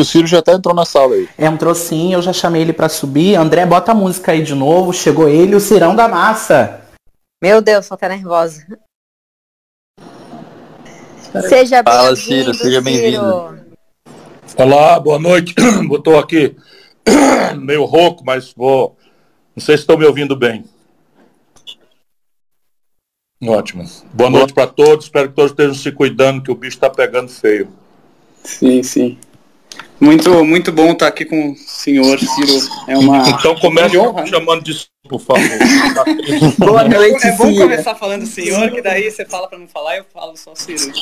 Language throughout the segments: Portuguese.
que o Ciro já até entrou na sala aí. Entrou sim, eu já chamei ele para subir. André, bota a música aí de novo. Chegou ele, o Cirão da Massa. Meu Deus, tô até nervosa. Seja bem-vindo. Fala, Ciro, seja bem-vindo. Olá, boa noite. Botou aqui meio rouco, mas vou. Não sei se estão me ouvindo bem. Ótimo. Boa noite para todos. Espero que todos estejam se cuidando, que o bicho está pegando feio. Sim, sim. Muito, muito bom estar aqui com o senhor Ciro. É uma. Então comece chamando de por favor. Boa noite, É bom começar falando senhor, que daí você fala para não falar, eu falo só Ciro.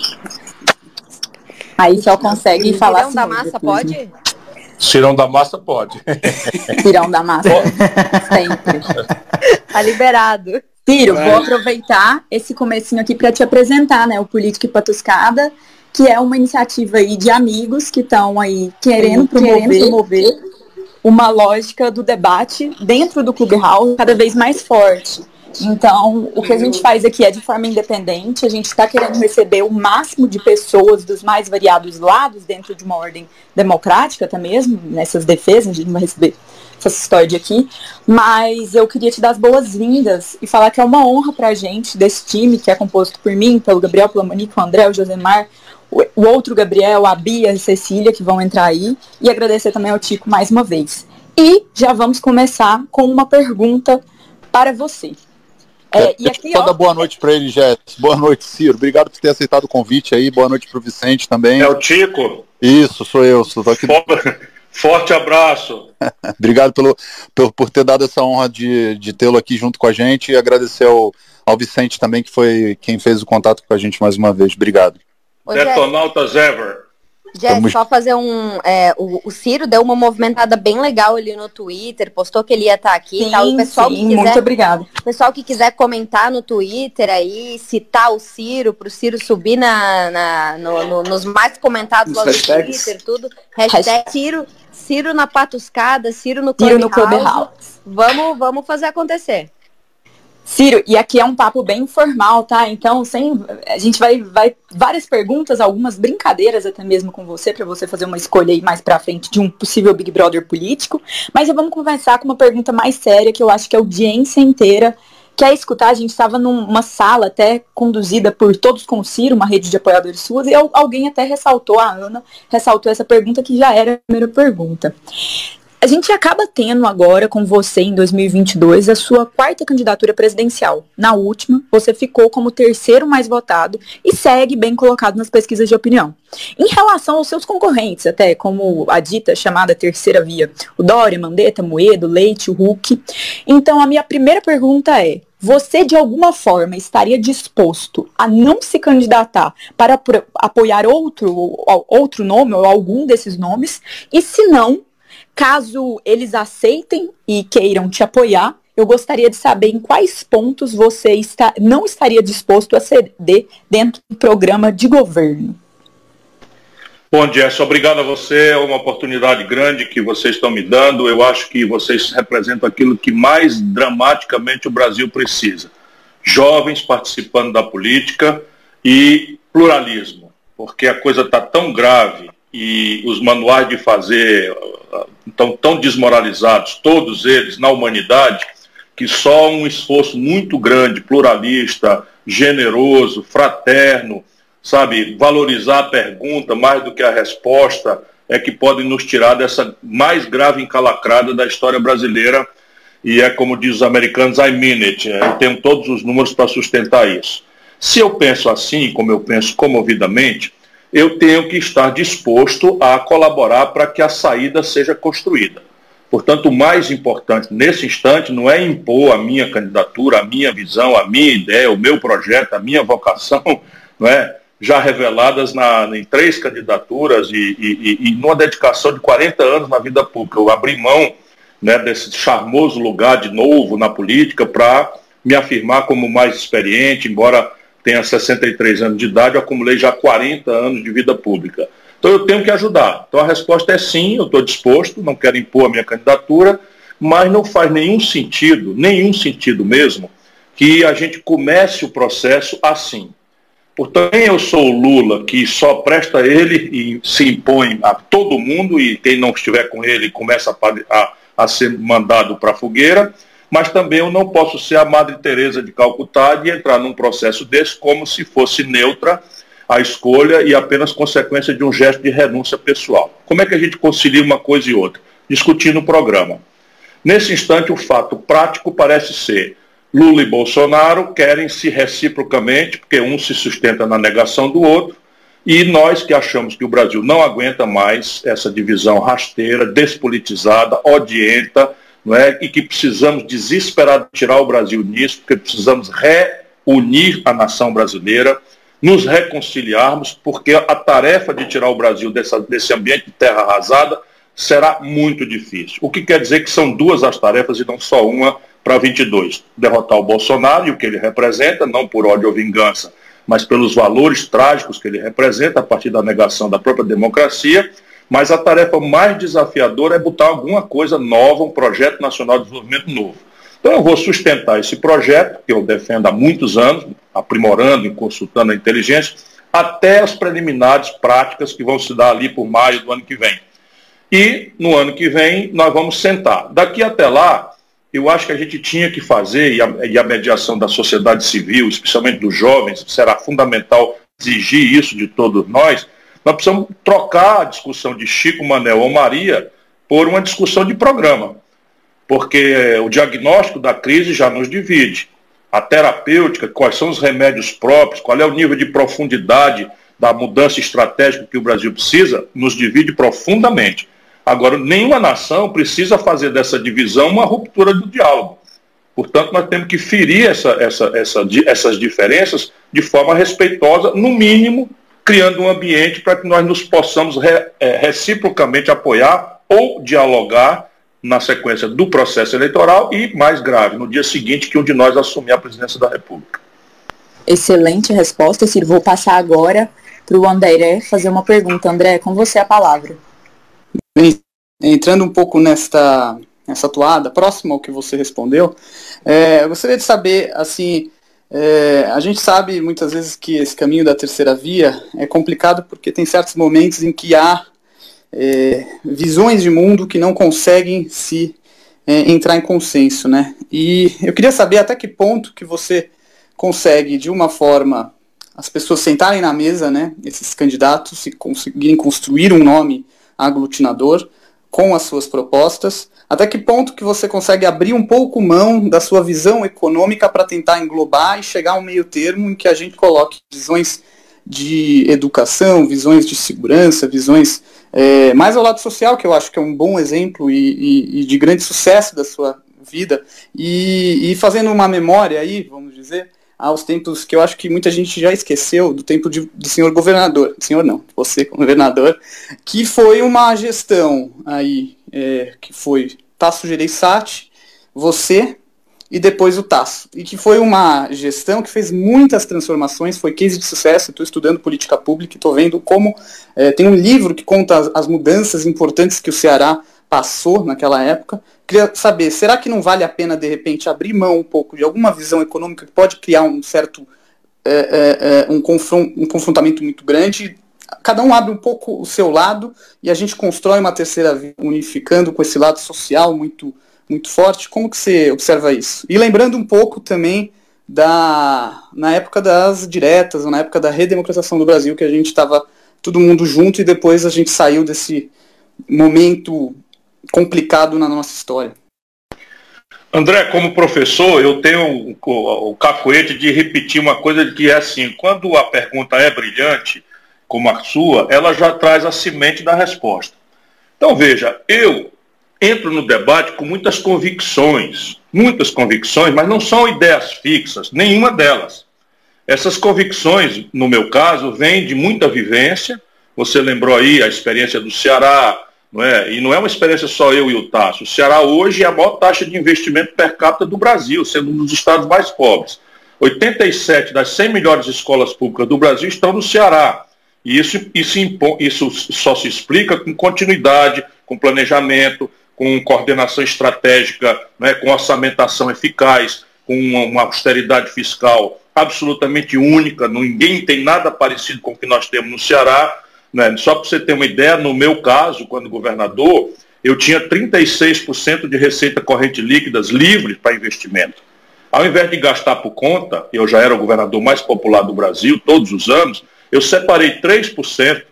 Aí só consegue falar. Cirão da massa pode? Né? Cirão da massa pode. Cirão da massa. Sempre. Tá liberado. Ciro, vou aproveitar esse comecinho aqui para te apresentar, né, o Política e Patuscada, que é uma iniciativa aí de amigos que estão aí querendo promover, querendo promover uma lógica do debate dentro do Clubhouse cada vez mais forte. Então, o que a gente faz aqui é de forma independente, a gente está querendo receber o máximo de pessoas dos mais variados lados dentro de uma ordem democrática, até mesmo, nessas defesas, a gente não vai receber essa história aqui, mas eu queria te dar as boas-vindas e falar que é uma honra para a gente, desse time, que é composto por mim, pelo Gabriel, pela Monique, o André, o Josemar, o, outro Gabriel, a Bia e a Cecília, que vão entrar aí, e agradecer também ao Tico mais uma vez. E já vamos começar com uma pergunta para você. É, e aqui, ó, boa noite para ele, Jess. Boa noite, Ciro. Obrigado por ter aceitado o convite aí. Boa noite para o Vicente também. É o Tico? Isso, sou eu. Sou aqui... Forte abraço. Obrigado pelo, por, por ter dado essa honra de, de tê-lo aqui junto com a gente e agradecer ao, ao Vicente também, que foi quem fez o contato com a gente mais uma vez. Obrigado. Detonautas Ever. Jess, só fazer um. É, o, o, Ciro deu uma movimentada bem legal ali no Twitter, postou que ele ia estar tá aqui sim, tal. O pessoal sim, que quiser, muito obrigado. O pessoal que quiser comentar no Twitter aí, citar o Ciro, para o Ciro subir na, na no, no, nos mais comentados lá no Twitter, tudo. Hashtag Ciro, Ciro na patuscada, Ciro no Clubhouse. Ciro no Clubhouse. Vamos, vamos fazer acontecer. Ciro, e aqui é um papo bem informal, tá? Então, sem a gente vai vai várias perguntas, algumas brincadeiras até mesmo com você para você fazer uma escolha aí mais para frente de um possível Big Brother político, mas vamos conversar com uma pergunta mais séria que eu acho que a audiência inteira quer escutar. A gente estava numa sala até conduzida por todos com Ciro, uma rede de apoiadores suas, e alguém até ressaltou, a Ana ressaltou essa pergunta que já era a primeira pergunta. A gente acaba tendo agora com você em 2022 a sua quarta candidatura presidencial. Na última, você ficou como terceiro mais votado e segue bem colocado nas pesquisas de opinião. Em relação aos seus concorrentes, até como a dita chamada terceira via, o Dória, Mandetta, Moedo, Leite, o Hulk. Então, a minha primeira pergunta é: você de alguma forma estaria disposto a não se candidatar para apoiar outro, outro nome ou algum desses nomes? E se não, Caso eles aceitem e queiram te apoiar, eu gostaria de saber em quais pontos você está, não estaria disposto a ceder dentro do programa de governo. Bom, Jess, obrigado a você. É uma oportunidade grande que vocês estão me dando. Eu acho que vocês representam aquilo que mais dramaticamente o Brasil precisa. Jovens participando da política e pluralismo, porque a coisa está tão grave e os manuais de fazer estão tão desmoralizados, todos eles, na humanidade, que só um esforço muito grande, pluralista, generoso, fraterno, sabe, valorizar a pergunta mais do que a resposta, é que pode nos tirar dessa mais grave encalacrada da história brasileira. E é como diz os americanos, I mean it. Eu tenho todos os números para sustentar isso. Se eu penso assim, como eu penso comovidamente, eu tenho que estar disposto a colaborar para que a saída seja construída. Portanto, o mais importante nesse instante não é impor a minha candidatura, a minha visão, a minha ideia, o meu projeto, a minha vocação, não é? já reveladas na, em três candidaturas e, e, e, numa dedicação de 40 anos na vida pública. Eu abri mão né, desse charmoso lugar de novo na política para me afirmar como mais experiente, embora tenha 63 anos de idade, eu acumulei já 40 anos de vida pública. Então eu tenho que ajudar. Então a resposta é sim, eu estou disposto, não quero impor a minha candidatura, mas não faz nenhum sentido, nenhum sentido mesmo, que a gente comece o processo assim. Portanto, eu sou o Lula, que só presta ele e se impõe a todo mundo, e quem não estiver com ele começa a, a, a ser mandado para a fogueira, mas também eu não posso ser a Madre Teresa de Calcutá e entrar num processo desse como se fosse neutra a escolha e apenas consequência de um gesto de renúncia pessoal. Como é que a gente concilia uma coisa e outra? Discutindo o programa. Nesse instante, o fato prático parece ser Lula e Bolsonaro querem se reciprocamente, porque um se sustenta na negação do outro, e nós que achamos que o Brasil não aguenta mais essa divisão rasteira, despolitizada, odienta, não é? e que precisamos desesperadamente tirar o Brasil nisso, porque precisamos reunir a nação brasileira, nos reconciliarmos, porque a tarefa de tirar o Brasil dessa, desse ambiente de terra arrasada será muito difícil. O que quer dizer que são duas as tarefas e não só uma para 22. Derrotar o Bolsonaro e o que ele representa, não por ódio ou vingança, mas pelos valores trágicos que ele representa a partir da negação da própria democracia. Mas a tarefa mais desafiadora é botar alguma coisa nova, um projeto nacional de desenvolvimento novo. Então eu vou sustentar esse projeto, que eu defendo há muitos anos, aprimorando e consultando a inteligência, até as preliminares práticas que vão se dar ali por maio do ano que vem. E no ano que vem nós vamos sentar. Daqui até lá, eu acho que a gente tinha que fazer, e a, e a mediação da sociedade civil, especialmente dos jovens, será fundamental exigir isso de todos nós, nós precisamos trocar a discussão de Chico, Manel ou Maria por uma discussão de programa porque o diagnóstico da crise já nos divide. A terapêutica, quais são os remédios próprios, qual é o nível de profundidade da mudança estratégica que o Brasil precisa, nos divide profundamente. Agora, nenhuma nação precisa fazer dessa divisão uma ruptura do diálogo. Portanto, nós temos que ferir essa, essa, essa, essas diferenças de forma respeitosa, no mínimo, criando um ambiente para que nós nos possamos re, é, reciprocamente apoiar ou dialogar na sequência do processo eleitoral e, mais grave, no dia seguinte que um de nós assumir a presidência da República. Excelente resposta, Ciro. Vou passar agora para o André fazer uma pergunta. André, com você a palavra. Bem, entrando um pouco nesta, nessa toada, próximo ao que você respondeu, é, eu gostaria de saber, assim, é, a gente sabe muitas vezes que esse caminho da terceira via é complicado porque tem certos momentos em que há é, visões de mundo que não conseguem se é, entrar em consenso, né? E eu queria saber até que ponto que você consegue, de uma forma, as pessoas sentarem na mesa, né? Esses candidatos e conseguirem construir um nome aglutinador com as suas propostas. Até que ponto que você consegue abrir um pouco mão da sua visão econômica para tentar englobar e chegar a um meio termo em que a gente coloque visões de educação, visões de segurança, visões é, mais ao lado social, que eu acho que é um bom exemplo e, e, e de grande sucesso da sua vida, e, e, fazendo uma memória aí, vamos dizer, aos tempos que eu acho que muita gente já esqueceu, do tempo de, do senhor governador, senhor não, você governador, que foi uma gestão aí, é, que foi Tasso Gereissati, você, e depois o Tasso. E que foi uma gestão que fez muitas transformações, foi case de sucesso. Estou estudando política pública e estou vendo como é, tem um livro que conta as, as, mudanças importantes que o Ceará passou naquela época. Queria saber, será que não vale a pena, de repente, abrir mão um pouco de alguma visão econômica que pode criar um certo é, é, um, confront, um confrontamento muito grande? Cada um abre um pouco o seu lado e a gente constrói uma terceira via, unificando com esse lado social muito muito forte. Como que você observa isso? E lembrando um pouco também da na época das diretas, na época da redemocratização do Brasil, que a gente estava todo mundo junto e depois a gente saiu desse momento complicado na nossa história. André, como professor, eu tenho o, cacoete de repetir uma coisa que é assim, quando a pergunta é brilhante, como a sua, ela já traz a semente da resposta. Então veja, eu entro no debate com muitas convicções, muitas convicções, mas não são ideias fixas, nenhuma delas. Essas convicções, no meu caso, vêm de muita vivência. Você lembrou aí a experiência do Ceará, não é? E não é uma experiência só eu e o Tasso. O Ceará hoje é a maior taxa de investimento per capita do Brasil, sendo um dos estados mais pobres. 87 das 100 melhores escolas públicas do Brasil estão no Ceará. E isso, isso, isso só se explica com continuidade, com planejamento, com coordenação estratégica, né, com orçamentação eficaz, com uma, uma austeridade fiscal absolutamente única, ninguém tem nada parecido com o que nós temos no Ceará. Né? Só para você ter uma ideia, no meu caso, quando governador, eu tinha 36% de receita corrente líquidas livres para investimento. Ao invés de gastar por conta, eu já era o governador mais popular do Brasil todos os anos, eu separei 3%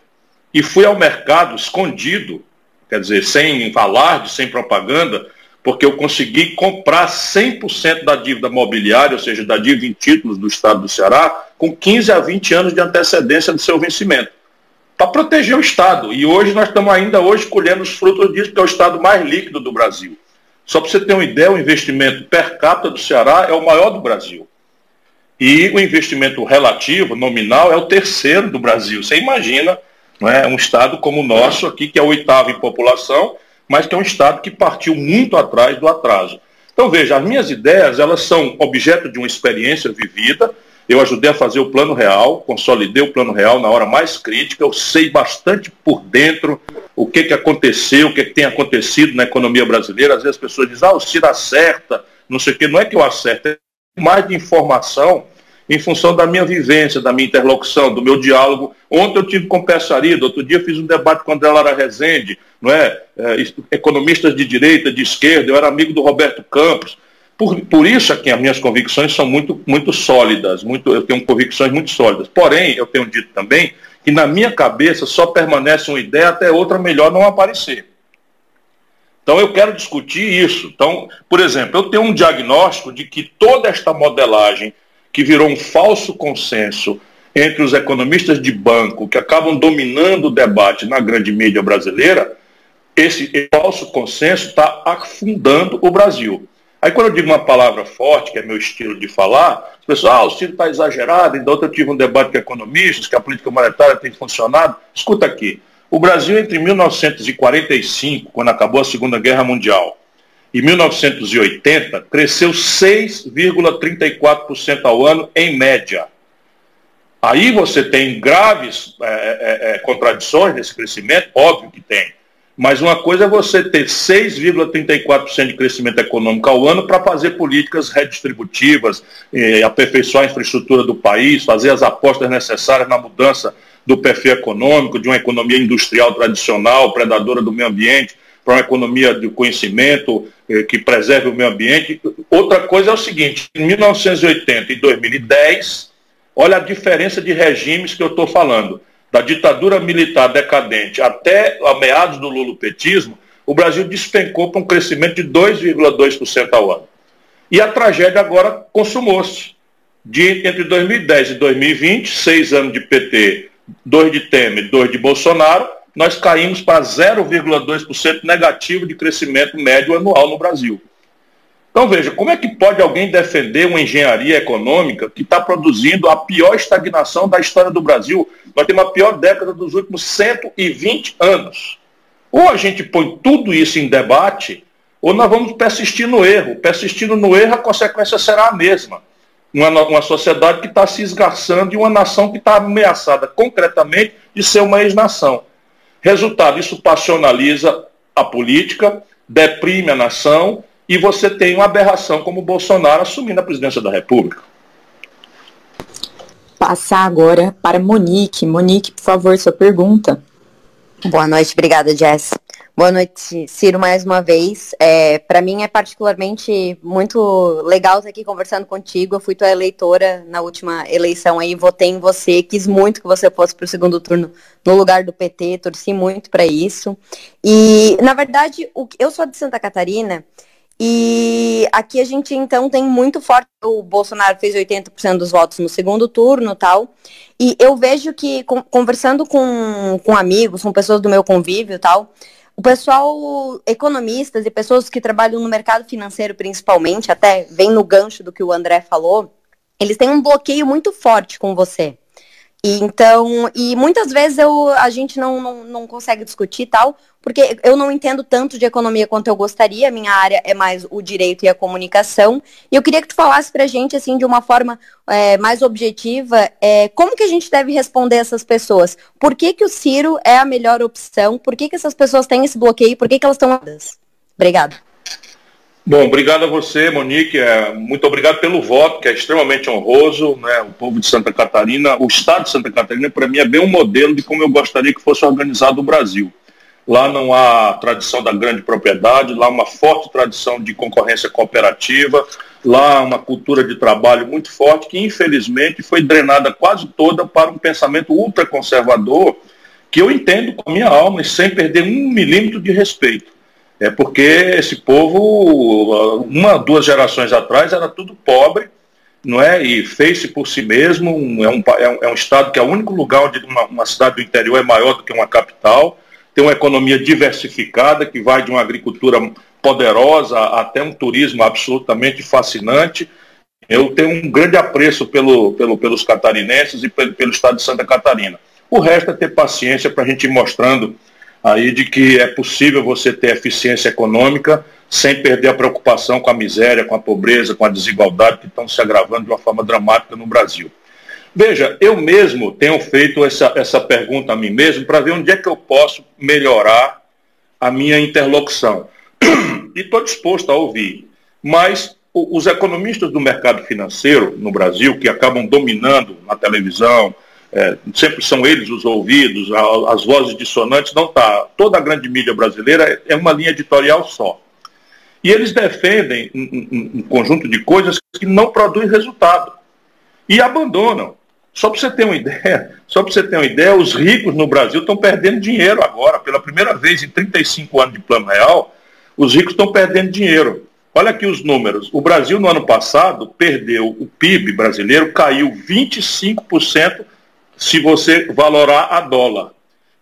e fui ao mercado escondido, quer dizer, sem alarde, sem propaganda, porque eu consegui comprar 100% da dívida mobiliária, ou seja, da dívida em títulos do Estado do Ceará, com 15 a 20 anos de antecedência do seu vencimento, para proteger o Estado. E hoje nós estamos ainda hoje colhendo os frutos disso, que é o Estado mais líquido do Brasil. Só para você ter uma ideia, o investimento per capita do Ceará é o maior do Brasil. E o investimento relativo, nominal, é o terceiro do Brasil. Você imagina não é, um estado como o nosso aqui, que é o oitavo em população, mas que é um estado que partiu muito atrás do atraso. Então, veja, as minhas ideias, elas são objeto de uma experiência vivida, eu ajudei a fazer o plano real, consolidei o plano real na hora mais crítica, eu sei bastante por dentro o que, que aconteceu, o que, que tem acontecido na economia brasileira. Às vezes as pessoas dizem, ah, o Ciro acerta, não sei o quê. Não é que eu acerto, é mais de informação em função da minha vivência, da minha interlocução, do meu diálogo. Ontem eu tive com Pessarido, outro dia fiz um debate com André Lara Rezende, não é? é? economistas de direita, de esquerda, eu era amigo do Roberto Campos. Por, por isso aqui as minhas convicções são muito, muito sólidas, muito, eu tenho convicções muito sólidas. Porém, eu tenho dito também que na minha cabeça só permanece uma ideia até outra melhor não aparecer. Então eu quero discutir isso. Então, por exemplo, eu tenho um diagnóstico de que toda esta modelagem que virou um falso consenso entre os economistas de banco que acabam dominando o debate na grande mídia brasileira, esse falso consenso está afundando o Brasil. Aí quando eu digo uma palavra forte, que é meu estilo de falar, as pessoas, ah, o Ciro está exagerado, então eu tive um debate com economistas, que a política monetária tem funcionado. Escuta aqui, o Brasil entre 1945, quando acabou a Segunda Guerra Mundial, e 1980, cresceu 6,34% ao ano em média. Aí você tem graves é, é, contradições nesse crescimento, óbvio que tem. Mas uma coisa é você ter 6,34% de crescimento econômico ao ano para fazer políticas redistributivas, eh, aperfeiçoar a infraestrutura do país, fazer as apostas necessárias na mudança do perfil econômico, de uma economia industrial tradicional, predadora do meio ambiente, para uma economia de conhecimento eh, que preserve o meio ambiente. Outra coisa é o seguinte, em 1980 e 2010, olha a diferença de regimes que eu estou falando da ditadura militar decadente até a meados do lulopetismo, o Brasil despencou para um crescimento de 2,2% ao ano. E a tragédia agora consumou-se. De, entre 2010 e 2020, seis anos de PT, dois de Temer, dois de Bolsonaro, nós caímos para 0,2% negativo de crescimento médio anual no Brasil. Então veja, como é que pode alguém defender uma engenharia econômica que está produzindo a pior estagnação da história do Brasil? Nós temos a pior década dos últimos 120 anos. Ou a gente põe tudo isso em debate, ou nós vamos persistir no erro. Persistindo no erro, a consequência será a mesma. Uma, uma sociedade que está se esgarçando e uma nação que está ameaçada concretamente de ser uma ex-nação. Resultado, isso passionaliza a política, deprime a nação e você tem uma aberração como o Bolsonaro assumindo a presidência da República. Passar agora para Monique. Monique, por favor, sua pergunta. Boa noite, obrigada, Jess. Boa noite, Ciro, mais uma vez. É, para mim é particularmente muito legal estar aqui conversando contigo. Eu fui tua eleitora na última eleição aí, votei em você, quis muito que você fosse para o segundo turno no lugar do PT, torci muito para isso. E, na verdade, o, eu sou de Santa Catarina e aqui a gente então tem muito forte. O Bolsonaro fez 80% dos votos no segundo turno tal. E eu vejo que, conversando com, com amigos, com pessoas do meu convívio tal, o pessoal, economistas e pessoas que trabalham no mercado financeiro principalmente, até vem no gancho do que o André falou, eles têm um bloqueio muito forte com você. E, então, e muitas vezes eu, a gente não, não, não consegue discutir tal, porque eu não entendo tanto de economia quanto eu gostaria, minha área é mais o direito e a comunicação. E eu queria que tu falasse pra gente, assim, de uma forma é, mais objetiva, é, como que a gente deve responder essas pessoas? Por que, que o Ciro é a melhor opção? Por que, que essas pessoas têm esse bloqueio? Por que, que elas estão. Obrigada. Bom, obrigado a você, Monique. É, muito obrigado pelo voto, que é extremamente honroso. Né? O povo de Santa Catarina, o Estado de Santa Catarina, para mim, é bem um modelo de como eu gostaria que fosse organizado o Brasil. Lá não há tradição da grande propriedade, lá uma forte tradição de concorrência cooperativa, lá uma cultura de trabalho muito forte que, infelizmente, foi drenada quase toda para um pensamento ultraconservador que eu entendo com a minha alma e sem perder um milímetro de respeito. É porque esse povo, uma, duas gerações atrás, era tudo pobre, não é? E fez-se por si mesmo. É um, é um, é um, estado que é o único lugar onde uma, uma cidade do interior é maior do que uma capital tem uma economia diversificada que vai de uma agricultura poderosa até um turismo absolutamente fascinante. Eu tenho um grande apreço pelo, pelo, pelos catarinenses e pelo, pelo estado de Santa Catarina. O resto é ter paciência para a gente ir mostrando aí de que é possível você ter eficiência econômica sem perder a preocupação com a miséria, com a pobreza, com a desigualdade que estão se agravando de uma forma dramática no Brasil. Veja, eu mesmo tenho feito essa, essa pergunta a mim mesmo para ver onde é que eu posso melhorar a minha interlocução. E estou disposto a ouvir. Mas os economistas do mercado financeiro no Brasil, que acabam dominando na televisão, é, sempre são eles os ouvidos, as vozes dissonantes, não está. Toda a grande mídia brasileira é uma linha editorial só. E eles defendem um, um, um conjunto de coisas que não produzem resultado. E abandonam. Só para você ter uma ideia, só para você ter uma ideia, os ricos no Brasil estão perdendo dinheiro agora, pela primeira vez em 35 anos de plano real, os ricos estão perdendo dinheiro. Olha aqui os números. O Brasil no ano passado perdeu, o PIB brasileiro caiu 25% se você valorar a dólar,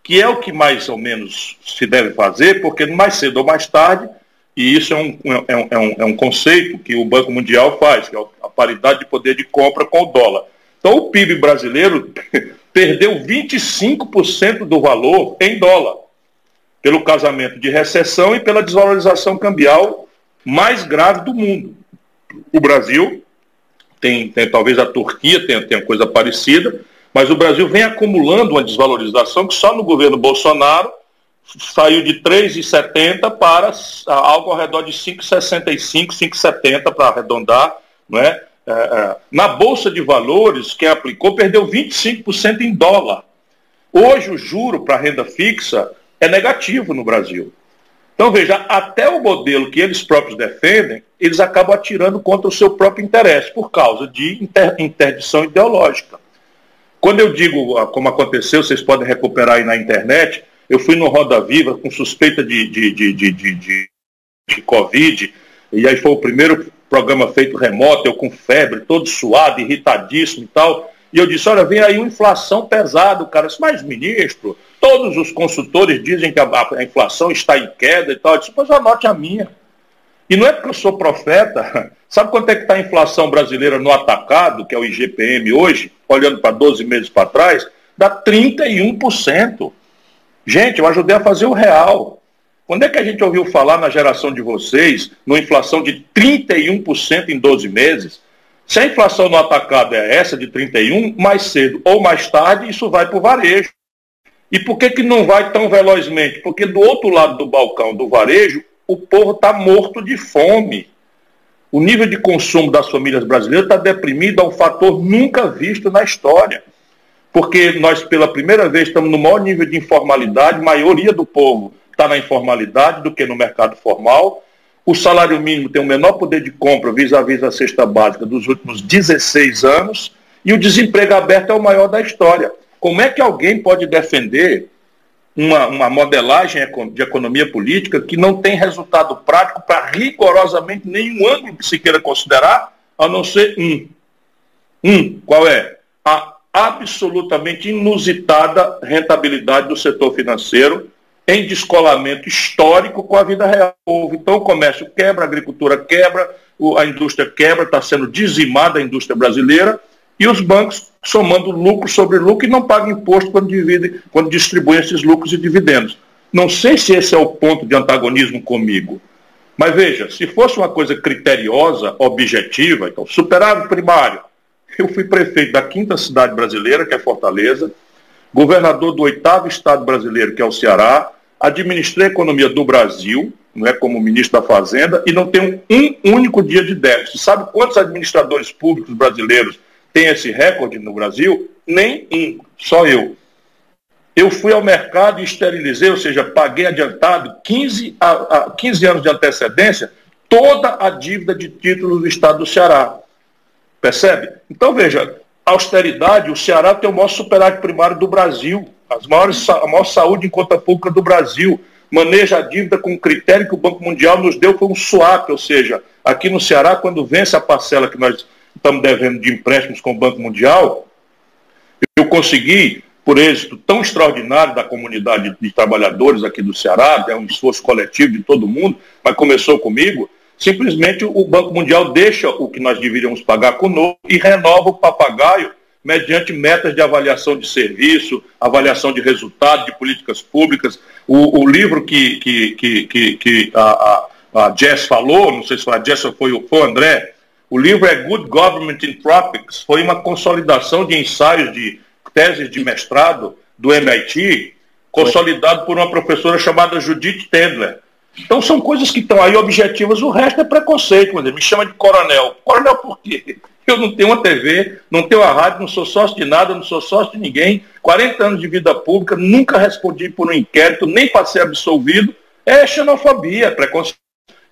que é o que mais ou menos se deve fazer, porque mais cedo ou mais tarde, e isso é um, é um, é um, é um conceito que o Banco Mundial faz, que é a paridade de poder de compra com o dólar. Então o PIB brasileiro perdeu 25% do valor em dólar, pelo casamento de recessão e pela desvalorização cambial mais grave do mundo. O Brasil tem, tem talvez a Turquia tenha, tenha coisa parecida, mas o Brasil vem acumulando uma desvalorização que só no governo Bolsonaro saiu de 3,70 para algo ao redor de 5,65, 5,70 para arredondar, não é? É, é, na Bolsa de Valores, quem aplicou perdeu 25% em dólar. Hoje o juro para renda fixa é negativo no Brasil. Então veja, até o modelo que eles próprios defendem, eles acabam atirando contra o seu próprio interesse, por causa de inter interdição ideológica. Quando eu digo, ah, como aconteceu, vocês podem recuperar aí na internet, eu fui no Roda Viva com suspeita de, de, de, de, de, de Covid, e aí foi o primeiro programa feito remoto, eu com febre, todo suado, irritadíssimo e tal. E eu disse, olha, vem aí uma inflação pesada, cara. Disse, mas, ministro, todos os consultores dizem que a, a, inflação está em queda e tal. Eu disse, pois anote a minha. E não é porque eu sou profeta. Sabe quanto é que está a inflação brasileira no atacado, que é o IGPM hoje, olhando para 12 meses para trás? Dá 31%. Gente, eu ajudei a fazer o real. Quando é que a gente ouviu falar na geração de vocês, numa inflação de 31% em 12 meses? Se a inflação no atacado é essa de 31, mais cedo ou mais tarde isso vai para o varejo. E por que, que não vai tão velozmente? Porque do outro lado do balcão do varejo, o povo está morto de fome. O nível de consumo das famílias brasileiras está deprimido a um fator nunca visto na história. Porque nós, pela primeira vez, estamos no maior nível de informalidade, maioria do povo está na informalidade do que no mercado formal. O salário mínimo tem o menor poder de compra vis-à-vis -vis a cesta básica dos últimos 16 anos e o desemprego aberto é o maior da história. Como é que alguém pode defender uma, uma modelagem de economia política que não tem resultado prático para rigorosamente nenhum ângulo que se queira considerar, a não ser um? Um, qual é? A absolutamente inusitada rentabilidade do setor financeiro em descolamento histórico com a vida real. Então o comércio quebra, a agricultura quebra, a indústria quebra, está sendo dizimada a indústria brasileira e os bancos somando lucro sobre lucro e não pagam imposto quando, dividem, quando distribuem esses lucros e dividendos. Não sei se esse é o ponto de antagonismo comigo. Mas veja, se fosse uma coisa criteriosa, objetiva, então, superávit primário. Eu fui prefeito da quinta cidade brasileira, que é Fortaleza, governador do oitavo estado brasileiro, que é o Ceará, administrei a economia do Brasil, não é como ministro da Fazenda, e não tem um único dia de déficit. Sabe quantos administradores públicos brasileiros têm esse recorde no Brasil? Nem um, só eu. Eu fui ao mercado e esterilizei, ou seja, paguei adiantado 15, a, a 15 anos de antecedência toda a dívida de títulos do Estado do Ceará. Percebe? Então, veja, austeridade, o Ceará tem o maior superávit primário do Brasil, as maiores, a maior saúde em conta pública do Brasil, maneja a dívida com o critério que o Banco Mundial nos deu, foi um swap, ou seja, aqui no Ceará, quando vence a parcela que nós estamos devendo de empréstimos com o Banco Mundial, eu consegui, por êxito tão extraordinário da comunidade de trabalhadores aqui do Ceará, é um esforço coletivo de todo mundo, mas começou comigo, simplesmente o Banco Mundial deixa o que nós deveríamos pagar conosco e renova o papagaio mediante metas de avaliação de serviço, avaliação de resultado, de políticas públicas. O, o livro que, que, que, que, que a, a, Jess falou, não sei se foi a Jess ou foi, foi o André, o livro é Good Government in Tropics, foi uma consolidação de ensaios de teses de mestrado do MIT, consolidado por uma professora chamada Judith Tendler. Então são coisas que estão aí objetivas, o resto é preconceito, me chama de coronel. Coronel por quê? Eu não tenho uma TV, não tenho uma rádio, não sou sócio de nada, não sou sócio de ninguém. 40 anos de vida pública, nunca respondi por um inquérito, nem passei absolvido. É xenofobia, preconceito.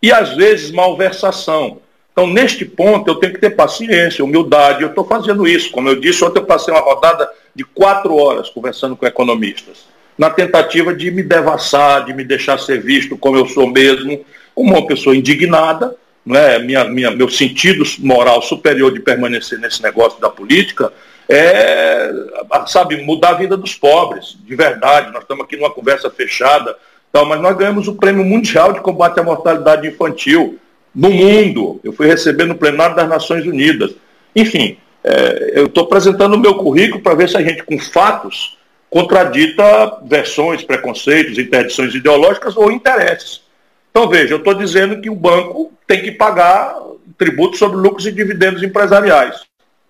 E às vezes malversação. Então, neste ponto, eu tenho que ter paciência, humildade. Eu estou fazendo isso. Como eu disse, ontem eu passei uma rodada de quatro horas conversando com economistas na tentativa de me devassar, de me deixar ser visto como eu sou mesmo, como uma pessoa indignada, não é? minha, minha, meu sentido moral superior de permanecer nesse negócio da política é, sabe, mudar a vida dos pobres, de verdade. Nós estamos aqui numa conversa fechada, tal, mas nós ganhamos o Prêmio Mundial de Combate à Mortalidade Infantil no mundo. Eu fui receber no plenário das Nações Unidas. Enfim, é, eu estou apresentando o meu currículo para ver se a gente, com fatos, contradita versões, preconceitos, interdições ideológicas ou interesses. Então, veja, eu estou dizendo que o banco tem que pagar tributo sobre lucros e dividendos empresariais.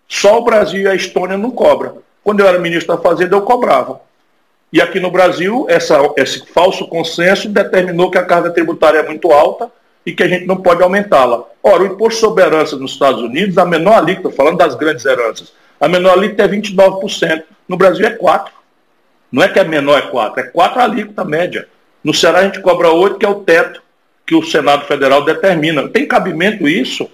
Só o Brasil e a Estônia não cobram. Quando eu era ministro da Fazenda, eu cobrava. E aqui no Brasil, essa, esse falso consenso determinou que a carga tributária é muito alta e que a gente não pode aumentá-la. Ora, o imposto sobre herança nos Estados Unidos, a menor alíquota, falando das grandes heranças, a menor alíquota é 29%. No Brasil é 4%. Não é que é menor é 4, é 4 a alíquota média. No Ceará a gente cobra 8, que é o teto que o Senado Federal determina. Tem cabimento isso?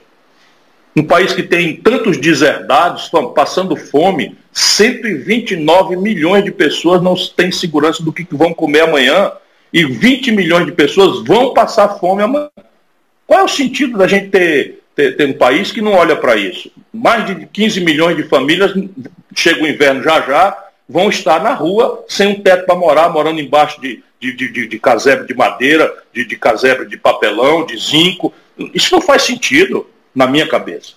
Um país que tem tantos deserdados, passando fome, 129 milhões de pessoas não têm segurança do que vão comer amanhã e 20 milhões de pessoas vão passar fome amanhã. Qual é o sentido da gente ter, ter, ter um país que não olha para isso? Mais de 15 milhões de famílias, chega o inverno já já, vão estar na rua sem um teto para morar, morando embaixo de, de, de, de casebre de madeira, de, de casebre de papelão, de zinco. Isso não faz sentido na minha cabeça.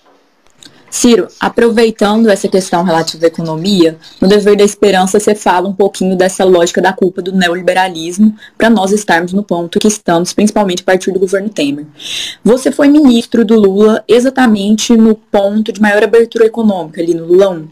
Ciro, aproveitando essa questão relativa à economia, no Dever da Esperança você fala um pouquinho dessa lógica da culpa do neoliberalismo para nós estarmos no ponto que estamos, principalmente a partir do governo Temer. Você foi ministro do Lula exatamente no ponto de maior abertura econômica, ali no Lula 1.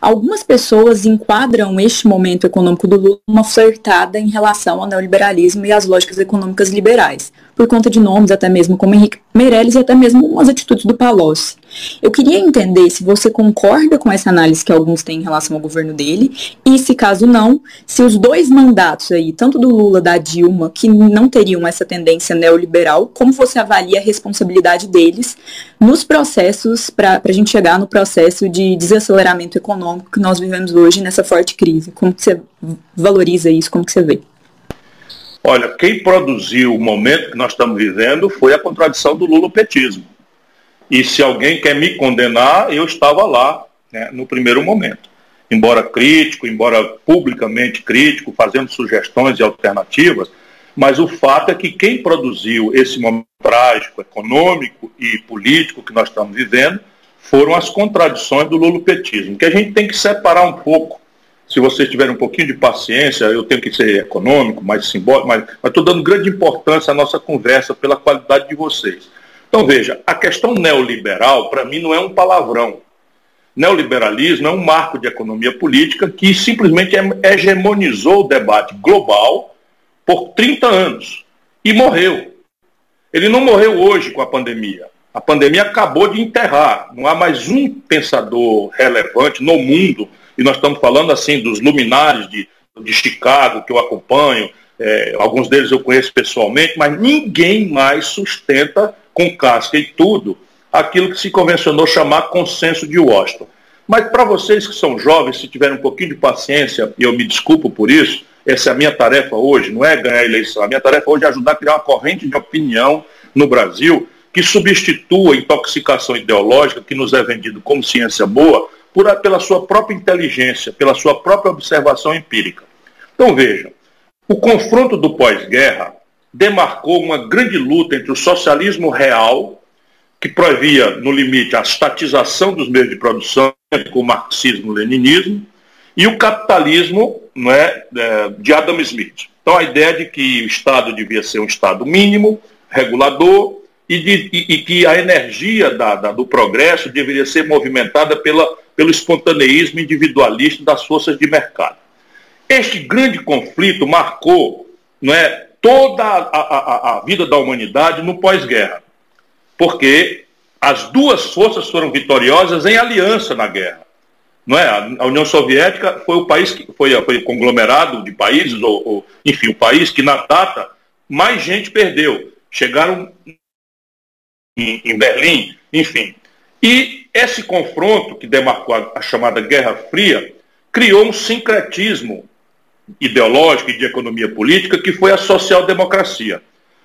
Algumas pessoas enquadram este momento econômico do Lula uma flertada em relação ao neoliberalismo e às lógicas econômicas liberais, por conta de nomes até mesmo como Henrique Meirelles e até mesmo umas atitudes do Palocci. Eu queria entender se você concorda com essa análise que alguns têm em relação ao governo dele e, se caso não, se os dois mandatos aí, tanto do Lula da Dilma, que não teriam essa tendência neoliberal, como você avalia a responsabilidade deles nos processos para a gente chegar no processo de desaceleramento econômico que nós vivemos hoje nessa forte crise? Como que você valoriza isso? Como que você vê? Olha, quem produziu o momento que nós estamos vivendo foi a contradição do lulopetismo. E se alguém quer me condenar, eu estava lá né, no primeiro momento. Embora crítico, embora publicamente crítico, fazendo sugestões e alternativas, mas o fato é que quem produziu esse momento trágico, econômico e político que nós estamos vivendo foram as contradições do lulopetismo, que a gente tem que separar um pouco se vocês tiverem um pouquinho de paciência, eu tenho que ser econômico, mais simbólico, mas estou dando grande importância à nossa conversa pela qualidade de vocês. Então veja, a questão neoliberal, para mim, não é um palavrão. Neoliberalismo é um marco de economia política que simplesmente hegemonizou o debate global por 30 anos e morreu. Ele não morreu hoje com a pandemia. A pandemia acabou de enterrar. Não há mais um pensador relevante no mundo, e nós estamos falando assim dos luminares de, de Chicago, que eu acompanho, é, alguns deles eu conheço pessoalmente, mas ninguém mais sustenta com casca e tudo aquilo que se convencionou chamar consenso de Washington. Mas para vocês que são jovens, se tiverem um pouquinho de paciência, e eu me desculpo por isso, essa é a minha tarefa hoje, não é ganhar a eleição. A minha tarefa hoje é ajudar a criar uma corrente de opinião no Brasil que substitua a intoxicação ideológica que nos é vendido como ciência boa por, pela sua própria inteligência, pela sua própria observação empírica. Então vejam, o confronto do pós-guerra demarcou uma grande luta entre o socialismo real, que proibia, no limite, a estatização dos meios de produção, com o marxismo-leninismo, e o capitalismo não é, é, de Adam Smith. Então a ideia de que o Estado devia ser um Estado mínimo, regulador, e, de, e, e que a energia da, da, do progresso deveria ser movimentada pela, pelo espontaneísmo individualista das forças de mercado. Este grande conflito marcou não é, toda a, a, a vida da humanidade no pós-guerra, porque as duas forças foram vitoriosas em aliança na guerra. Não é? A União Soviética foi o país que foi, foi o conglomerado de países, ou, ou, enfim, o país que na data mais gente perdeu. Chegaram em, em Berlim, enfim. E esse confronto, que demarcou a, a chamada Guerra Fria, criou um sincretismo ideológico e de economia política, que foi a social-democracia.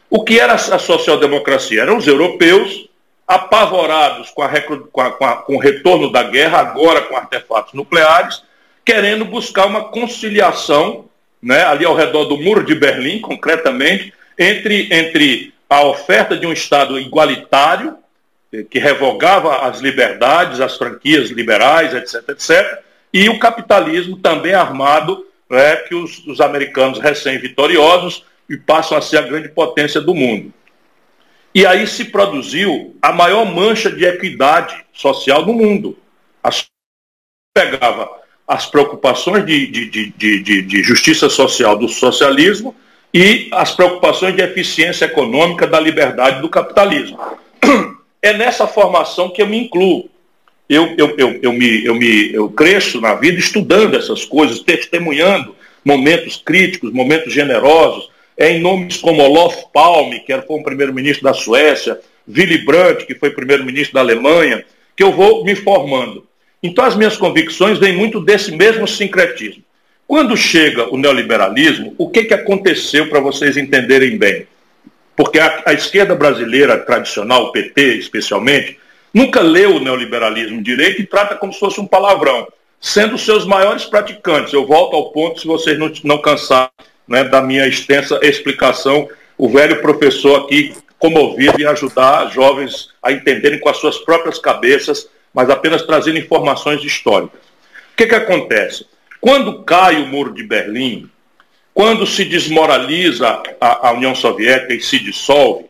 O que era a social-democracia? Eram os europeus apavorados com, a, com, a, com, a, com, o retorno da guerra, agora com artefatos nucleares, querendo buscar uma conciliação, né, ali ao redor do Muro de Berlim, concretamente, entre, entre a oferta de um Estado igualitário, eh, que revogava as liberdades, as franquias liberais, etc., etc., e o capitalismo também armado é, que os, os americanos recém-vitoriosos e passam a ser a grande potência do mundo. E aí se produziu a maior mancha de equidade social do mundo. As, pegava as preocupações de, de, de, de, justiça social do socialismo e as preocupações de eficiência econômica da liberdade do capitalismo. É nessa formação que eu me incluo eu, eu, eu, eu, me, eu, me, eu cresço na vida estudando essas coisas, testemunhando momentos críticos, momentos generosos, é em nomes como Olof Palme, que foi um primeiro-ministro da Suécia, Willy Brandt, que foi primeiro-ministro da Alemanha, que eu vou me formando. Então as minhas convicções vêm muito desse mesmo sincretismo. Quando chega o neoliberalismo, o que, que aconteceu para vocês entenderem bem? Porque a, a esquerda brasileira tradicional, o PT especialmente, nunca leu o neoliberalismo direito e trata como se fosse um palavrão, sendo seus maiores praticantes. Eu volto ao ponto, se vocês não, não cansarem né, da minha extensa explicação, o velho professor aqui comovido em ajudar jovens a entenderem com as suas próprias cabeças, mas apenas trazendo informações históricas. O que, que acontece? Quando cai o muro de Berlim, quando se desmoraliza a, a União Soviética e se dissolve,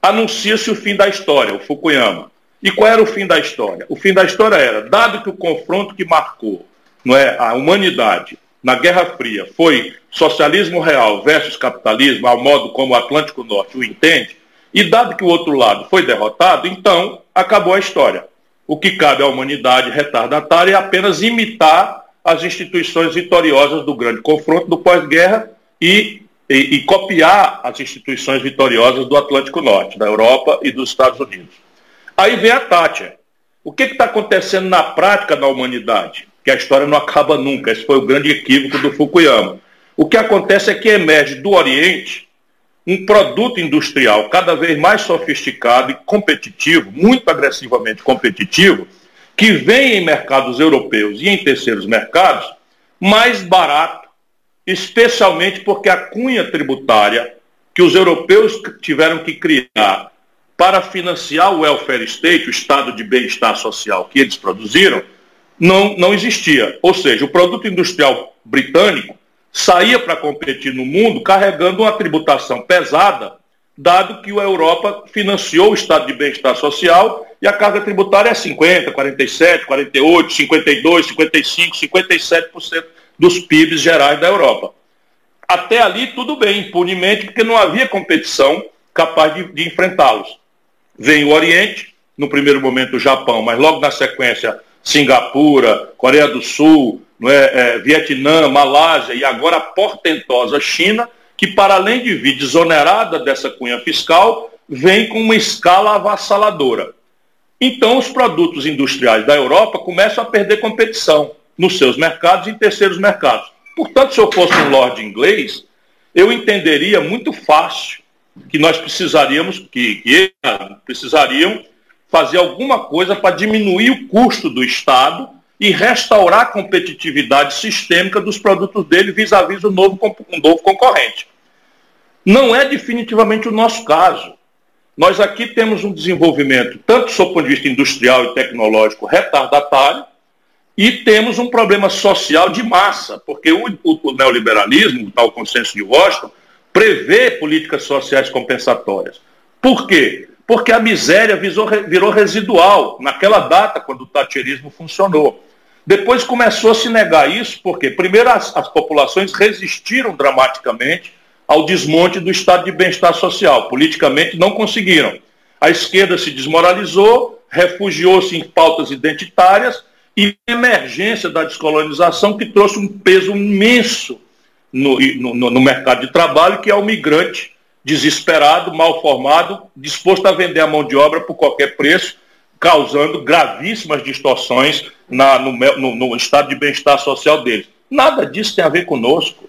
anuncia-se o fim da história, o Fukuyama. E qual era o fim da história? O fim da história era, dado que o confronto que marcou não é, a humanidade na Guerra Fria foi socialismo real versus capitalismo, ao modo como o Atlântico Norte o entende, e dado que o outro lado foi derrotado, então acabou a história. O que cabe à humanidade retardatária é apenas imitar as instituições vitoriosas do grande confronto do pós-guerra e, e, e copiar as instituições vitoriosas do Atlântico Norte, da Europa e dos Estados Unidos. Aí vem a Tátia. O que está acontecendo na prática na humanidade? Que a história não acaba nunca. Esse foi o grande equívoco do Fukuyama. O que acontece é que emerge do Oriente um produto industrial cada vez mais sofisticado e competitivo, muito agressivamente competitivo, que vem em mercados europeus e em terceiros mercados mais barato, especialmente porque a cunha tributária que os europeus tiveram que criar para financiar o welfare state, o estado de bem-estar social que eles produziram, não, não existia. Ou seja, o produto industrial britânico saía para competir no mundo carregando uma tributação pesada, dado que a Europa financiou o estado de bem-estar social e a carga tributária é 50, 47, 48, 52, 55, 57% dos PIBs gerais da Europa. Até ali tudo bem, impunemente, porque não havia competição capaz de, de enfrentá-los. Vem o Oriente, no primeiro momento o Japão, mas logo na sequência Singapura, Coreia do Sul, é, é, Vietnã, Malásia e agora a portentosa China, que para além de vir desonerada dessa cunha fiscal, vem com uma escala avassaladora. Então os produtos industriais da Europa começam a perder competição nos seus mercados e em terceiros mercados. Portanto, se eu fosse um lord inglês, eu entenderia muito fácil que nós precisaríamos, que, que eles precisariam fazer alguma coisa para diminuir o custo do Estado e restaurar a competitividade sistêmica dos produtos dele vis-à-vis -vis novo, um novo concorrente. Não é definitivamente o nosso caso. Nós aqui temos um desenvolvimento, tanto do ponto de vista industrial e tecnológico, retardatário, e temos um problema social de massa, porque o, o, o neoliberalismo, o tal consenso de Washington, prevê políticas sociais compensatórias. Por quê? Porque a miséria virou, virou residual naquela data, quando o tacherismo funcionou. Depois começou a se negar isso, porque primeiro as, as populações resistiram dramaticamente ao desmonte do estado de bem-estar social. Politicamente não conseguiram. A esquerda se desmoralizou, refugiou-se em pautas identitárias e a emergência da descolonização que trouxe um peso imenso no, no, no mercado de trabalho, que é o migrante desesperado, mal formado, disposto a vender a mão de obra por qualquer preço, causando gravíssimas distorções na, no, no, no estado de bem-estar social deles. Nada disso tem a ver conosco.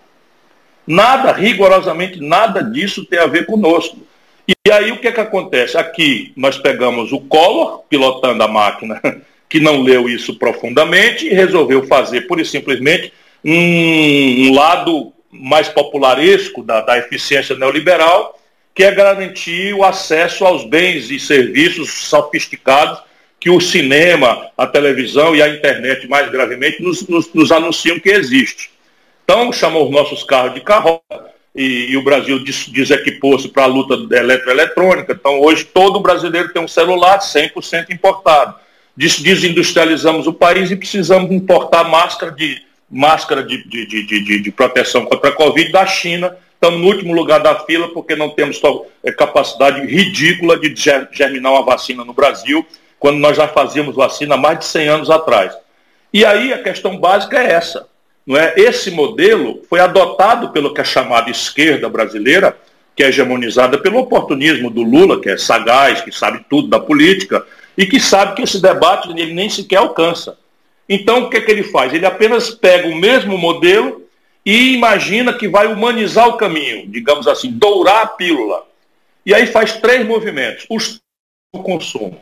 Nada, rigorosamente nada disso tem a ver conosco. E aí o que é que acontece? Aqui nós pegamos o Collor, pilotando a máquina, que não leu isso profundamente e resolveu fazer, pura e simplesmente, um, um lado mais popularesco da, da eficiência neoliberal, que é garantir o acesso aos bens e serviços sofisticados que o cinema, a televisão e a internet, mais gravemente, nos, nos, nos anunciam que existe. Então, chamou os nossos carros de carroça e, e o Brasil des, desequipou-se para a luta eletroeletrônica. Então, hoje, todo brasileiro tem um celular 100% importado. Des, desindustrializamos o país e precisamos importar máscara de máscara de, de, de, de, proteção contra a Covid da China. Estamos no último lugar da fila porque não temos é, capacidade ridícula de germinar uma vacina no Brasil, quando nós já fazíamos vacina há mais de 100 anos atrás. E aí a questão básica é essa. Não é? Esse modelo foi adotado pelo que é chamada esquerda brasileira, que é hegemonizada pelo oportunismo do Lula, que é sagaz, que sabe tudo da política, e que sabe que esse debate ele nem sequer alcança. Então, o que, é que ele faz? Ele apenas pega o mesmo modelo e imagina que vai humanizar o caminho, digamos assim, dourar a pílula. E aí faz três movimentos. O consumo.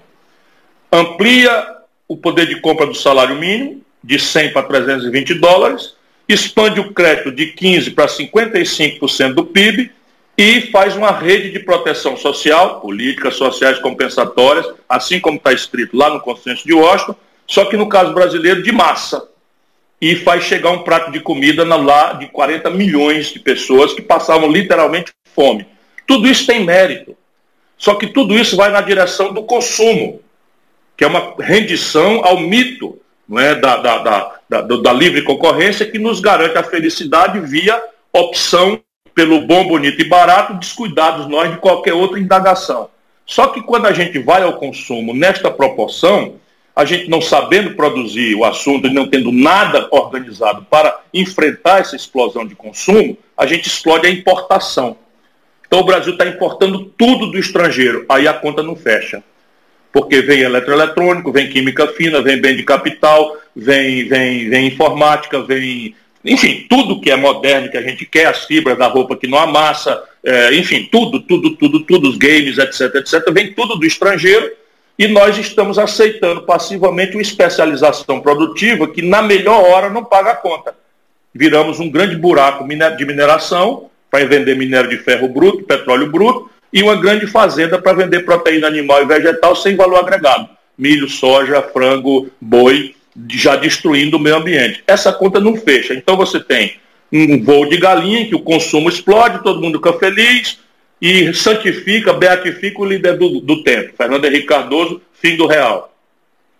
Amplia o poder de compra do salário mínimo, de 100 para 320 dólares, expande o crédito de 15% para 55% do PIB e faz uma rede de proteção social, políticas sociais compensatórias, assim como está escrito lá no consenso de Washington, só que no caso brasileiro de massa. E faz chegar um prato de comida lá de 40 milhões de pessoas que passavam literalmente fome. Tudo isso tem mérito. Só que tudo isso vai na direção do consumo, que é uma rendição ao mito não é, da, da, da, da livre concorrência que nos garante a felicidade via opção pelo bom, bonito e barato, descuidados nós de qualquer outra indagação. Só que quando a gente vai ao consumo nesta proporção, a gente não sabendo produzir o assunto e não tendo nada organizado para enfrentar essa explosão de consumo, a gente explode a importação. Então o Brasil está importando tudo do estrangeiro, aí a conta não fecha. Porque vem eletroeletrônico, vem química fina, vem bem de capital, vem, vem, vem informática, vem. Enfim, tudo que é moderno, que a gente quer, as fibras da roupa que não amassa, é, enfim, tudo, tudo, tudo, tudo, os games, etc, etc, vem tudo do estrangeiro e nós estamos aceitando passivamente uma especialização produtiva que, na melhor hora, não paga a conta. Viramos um grande buraco de mineração para vender minério de ferro bruto, petróleo bruto, e uma grande fazenda para vender proteína animal e vegetal sem valor agregado. Milho, soja, frango, boi, já destruindo o meio ambiente. Essa conta não fecha. Então você tem um voo de galinha que o consumo explode, todo mundo fica feliz, e santifica, beatifica o líder do, do tempo, Fernando Henrique Cardoso, fim do real.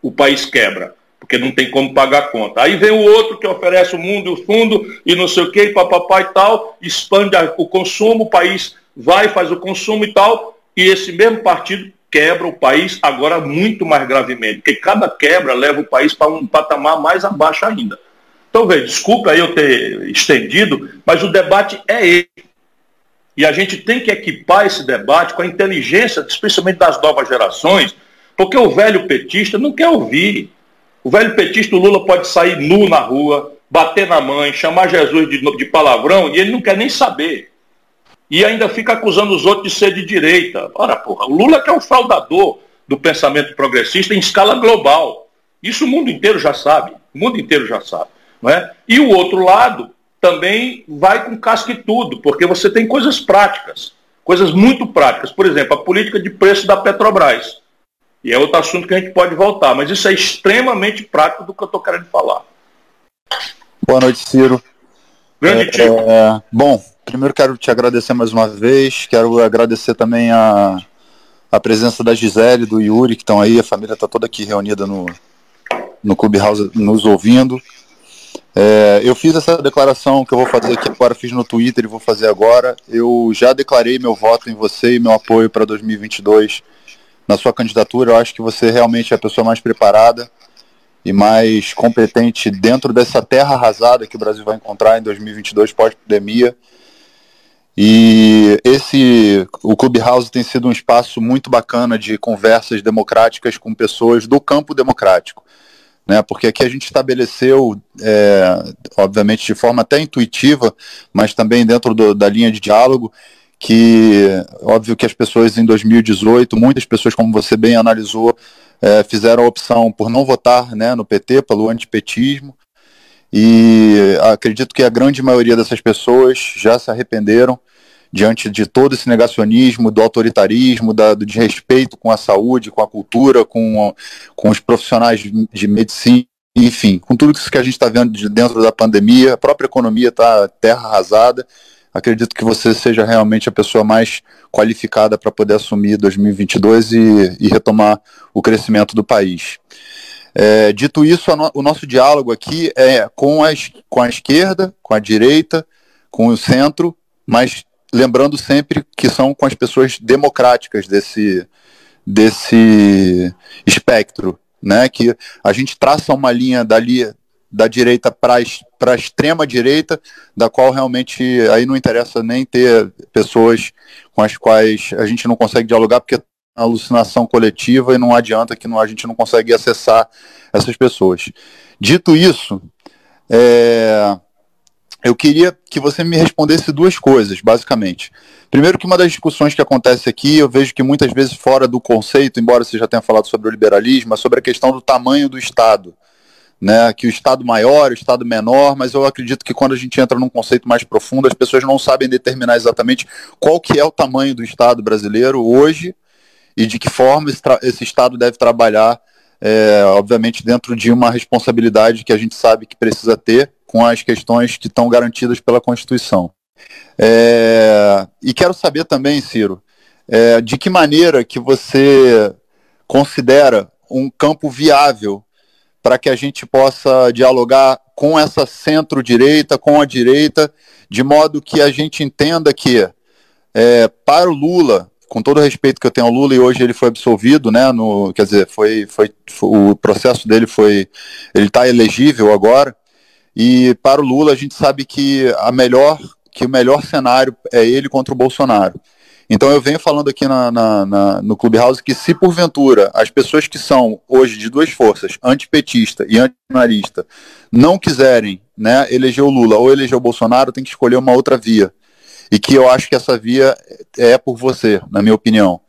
O país quebra, porque não tem como pagar a conta. Aí vem o outro que oferece o mundo e o fundo e não sei o que, papapá e tal, expande o consumo, o país vai, faz o consumo e tal, e esse mesmo partido quebra o país agora muito mais gravemente, porque cada quebra leva o país para um patamar mais abaixo ainda. Então, veja, desculpa aí eu ter estendido, mas o debate é esse. E a gente tem que equipar esse debate com a inteligência, especialmente das novas gerações, porque o velho petista não quer ouvir. O velho petista, o Lula pode sair nu na rua, bater na mãe, chamar Jesus de, de palavrão, e ele não quer nem saber. E ainda fica acusando os outros de ser de direita. Ora, porra, o Lula que é o fraudador do pensamento progressista em escala global. Isso o mundo inteiro já sabe. O mundo inteiro já sabe. Não é? E o outro lado também vai com casca e tudo, porque você tem coisas práticas, coisas muito práticas. Por exemplo, a política de preço da Petrobras. E é outro assunto que a gente pode voltar, mas isso é extremamente prático do que eu estou querendo falar. Boa noite, Ciro. Grande é, é, bom, primeiro quero te agradecer mais uma vez, quero agradecer também a, a presença da Gisele, do Yuri, que estão aí, a família está toda aqui reunida no, no Clubhouse nos ouvindo. É, eu fiz essa declaração que eu vou fazer aqui agora, fiz no Twitter e vou fazer agora. Eu já declarei meu voto em você e meu apoio para 2022 na sua candidatura. Eu acho que você realmente é a pessoa mais preparada e mais competente dentro dessa terra arrasada que o Brasil vai encontrar em 2022 pós-pandemia. E esse, o Clubhouse tem sido um espaço muito bacana de conversas democráticas com pessoas do campo democrático. Né, porque aqui a gente estabeleceu, é, obviamente de forma até intuitiva, mas também dentro do, da linha de diálogo, que óbvio que as pessoas em 2018, muitas pessoas, como você bem analisou, é, fizeram a opção por não votar né, no PT, pelo antipetismo, e acredito que a grande maioria dessas pessoas já se arrependeram diante de todo esse negacionismo, do autoritarismo, da, do desrespeito com a saúde, com a cultura, com, com os profissionais de, de medicina, enfim, com tudo isso que a gente está vendo de dentro da pandemia, a própria economia está terra arrasada. Acredito que você seja realmente a pessoa mais qualificada para poder assumir 2022 e, e retomar o crescimento do país. É, dito isso, no, o nosso diálogo aqui é com a, com a esquerda, com a direita, com o centro, mas lembrando sempre que são com as pessoas democráticas desse, desse espectro, né? Que a gente traça uma linha dali da direita para a extrema direita, da qual realmente aí não interessa nem ter pessoas com as quais a gente não consegue dialogar, porque alucinação coletiva e não adianta que não, a gente não consegue acessar essas pessoas. Dito isso, é, eu queria que você me respondesse duas coisas, basicamente. Primeiro que uma das discussões que acontece aqui, eu vejo que muitas vezes fora do conceito, embora você já tenha falado sobre o liberalismo, é sobre a questão do tamanho do Estado. Né, que o Estado maior, o Estado menor, mas eu acredito que quando a gente entra num conceito mais profundo, as pessoas não sabem determinar exatamente qual que é o tamanho do Estado brasileiro hoje e de que forma esse, esse Estado deve trabalhar, é, obviamente, dentro de uma responsabilidade que a gente sabe que precisa ter com as questões que estão garantidas pela Constituição. É, e quero saber também, Ciro, é, de que maneira que você considera um campo viável para que a gente possa dialogar com essa centro-direita, com a direita, de modo que a gente entenda que, é, para o Lula, com todo o respeito que eu tenho ao Lula, e hoje ele foi absolvido, né? No, quer dizer, foi, foi, foi o processo dele foi. Ele está elegível agora. E para o Lula a gente sabe que a melhor, que o melhor cenário é ele contra o Bolsonaro. Então eu venho falando aqui na, na, na, no Clubhouse que se porventura as pessoas que são hoje de duas forças, antipetista e antimarista, não quiserem né, eleger o Lula ou eleger o Bolsonaro, tem que escolher uma outra via e que eu acho que essa via é por você, na minha opinião.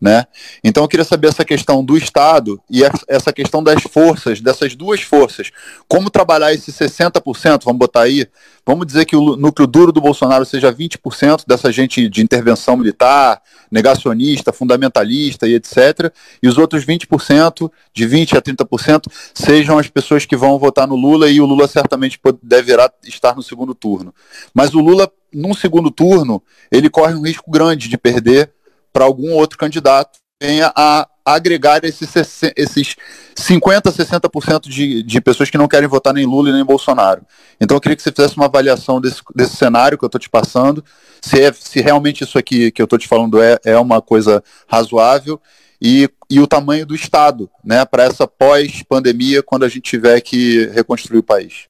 Né? Então eu queria saber essa questão do Estado e essa questão das forças, dessas duas forças. Como trabalhar esse 60%, vamos botar aí, vamos dizer que o núcleo duro do Bolsonaro seja 20% dessa gente de intervenção militar, negacionista, fundamentalista e etc. E os outros 20%, de 20% a 30%, sejam as pessoas que vão votar no Lula e o Lula certamente deverá estar no segundo turno. Mas o Lula, num segundo turno, ele corre um risco grande de perder para algum outro candidato venha a agregar esses, esses 50%, 60% de, de pessoas que não querem votar nem Lula e nem Bolsonaro. Então eu queria que você fizesse uma avaliação desse, desse cenário que eu estou te passando, se, é, se realmente isso aqui que eu estou te falando é, é uma coisa razoável e, e o tamanho do Estado né, para essa pós-pandemia, quando a gente tiver que reconstruir o país.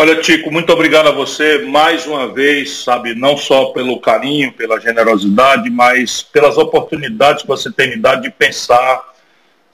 Olha, Tico, muito obrigado a você mais uma vez, sabe, não só pelo carinho, pela generosidade, mas pelas oportunidades que você tem me dado de pensar,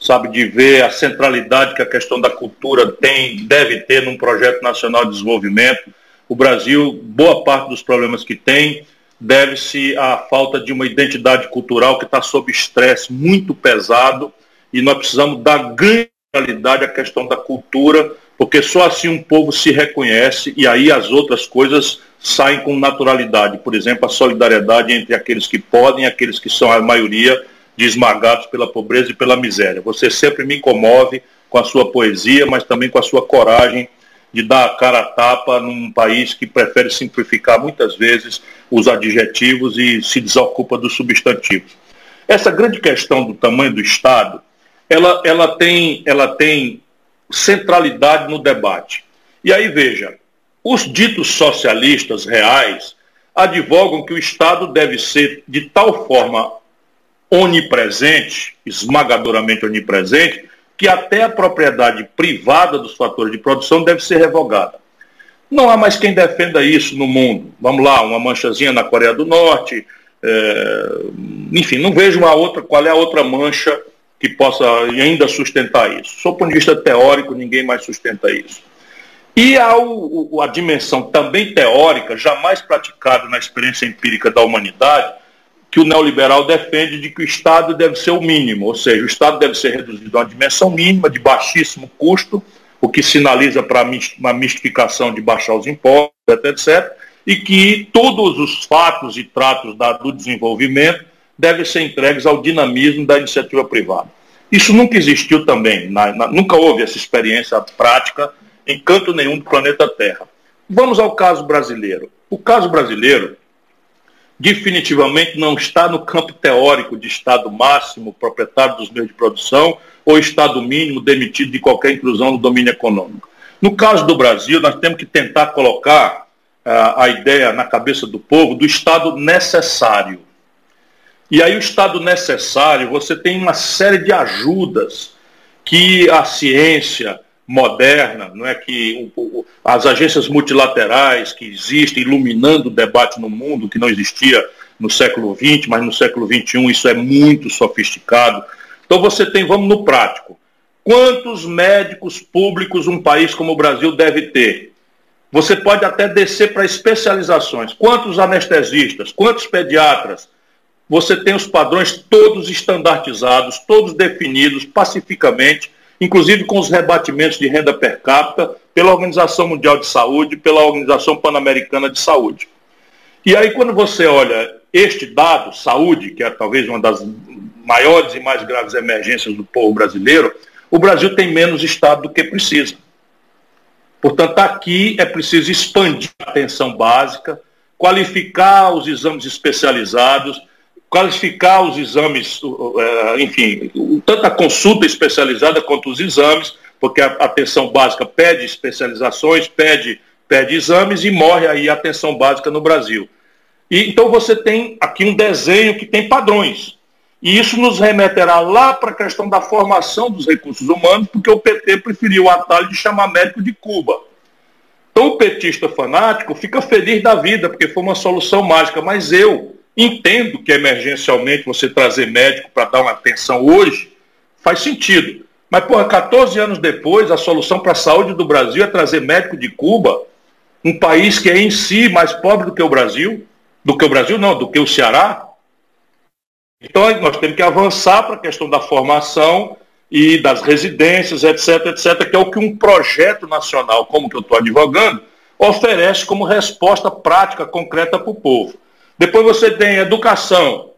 sabe, de ver a centralidade que a questão da cultura tem, deve ter num projeto nacional de desenvolvimento. O Brasil, boa parte dos problemas que tem, deve-se à falta de uma identidade cultural que está sob estresse muito pesado e nós precisamos dar grande qualidade à questão da cultura porque só assim um povo se reconhece e aí as outras coisas saem com naturalidade. Por exemplo, a solidariedade entre aqueles que podem e aqueles que são a maioria de esmagados pela pobreza e pela miséria. Você sempre me comove com a sua poesia, mas também com a sua coragem de dar a cara a tapa num país que prefere simplificar muitas vezes os adjetivos e se desocupa dos substantivos. Essa grande questão do tamanho do Estado, ela, ela, tem, ela tem centralidade no debate. E aí veja, os ditos socialistas reais advogam que o Estado deve ser de tal forma onipresente, esmagadoramente onipresente, que até a propriedade privada dos fatores de produção deve ser revogada. Não há mais quem defenda isso no mundo. Vamos lá, uma manchazinha na Coreia do Norte, é... enfim, não vejo uma outra, qual é a outra mancha que possa ainda sustentar isso. Do ponto de vista teórico, ninguém mais sustenta isso. E há o, a dimensão também teórica, jamais praticada na experiência empírica da humanidade, que o neoliberal defende de que o Estado deve ser o mínimo, ou seja, o Estado deve ser reduzido a uma dimensão mínima, de baixíssimo custo, o que sinaliza para uma mistificação de baixar os impostos, etc., e que todos os fatos e tratos da, do desenvolvimento devem ser entregues ao dinamismo da iniciativa privada. Isso nunca existiu também, na, na, nunca houve essa experiência prática em canto nenhum do planeta Terra. Vamos ao caso brasileiro. O caso brasileiro definitivamente não está no campo teórico de Estado máximo, proprietário dos meios de produção, ou Estado mínimo demitido de qualquer inclusão no domínio econômico. No caso do Brasil, nós temos que tentar colocar uh, a ideia na cabeça do povo do Estado necessário. E aí o estado necessário, você tem uma série de ajudas que a ciência moderna, não é que as agências multilaterais que existem iluminando o debate no mundo, que não existia no século XX, mas no século XXI isso é muito sofisticado. Então você tem, vamos no prático, quantos médicos públicos um país como o Brasil deve ter? Você pode até descer para especializações. Quantos anestesistas, quantos pediatras, você tem os padrões todos estandartizados, todos definidos pacificamente, inclusive com os rebatimentos de renda per capita pela Organização Mundial de Saúde, pela Organização Pan-Americana de Saúde. E aí, quando você olha este dado, saúde, que é talvez uma das maiores e mais graves emergências do povo brasileiro, o Brasil tem menos Estado do que precisa. Portanto, aqui é preciso expandir a atenção básica, qualificar os exames especializados, qualificar os exames, é, enfim, tanto a consulta especializada quanto os exames, porque a atenção básica pede especializações, pede, pede exames e morre aí a atenção básica no Brasil. E, então você tem aqui um desenho que tem padrões. E isso nos remeterá lá para a questão da formação dos recursos humanos, porque o PT preferiu o atalho de chamar médico de Cuba. Então o petista fanático fica feliz da vida, porque foi uma solução mágica, mas eu, Entendo que emergencialmente você trazer médico para dar uma atenção hoje faz sentido. Mas, porra, 14 anos depois, a solução para a saúde do Brasil é trazer médico de Cuba, um país que é em si mais pobre do que o Brasil, do que o Brasil não, do que o Ceará. Então nós temos que avançar para a questão da formação e das residências, etc, etc, que é o que um projeto nacional, como que eu estou advogando, oferece como resposta prática, concreta para o povo. Depois você tem educação.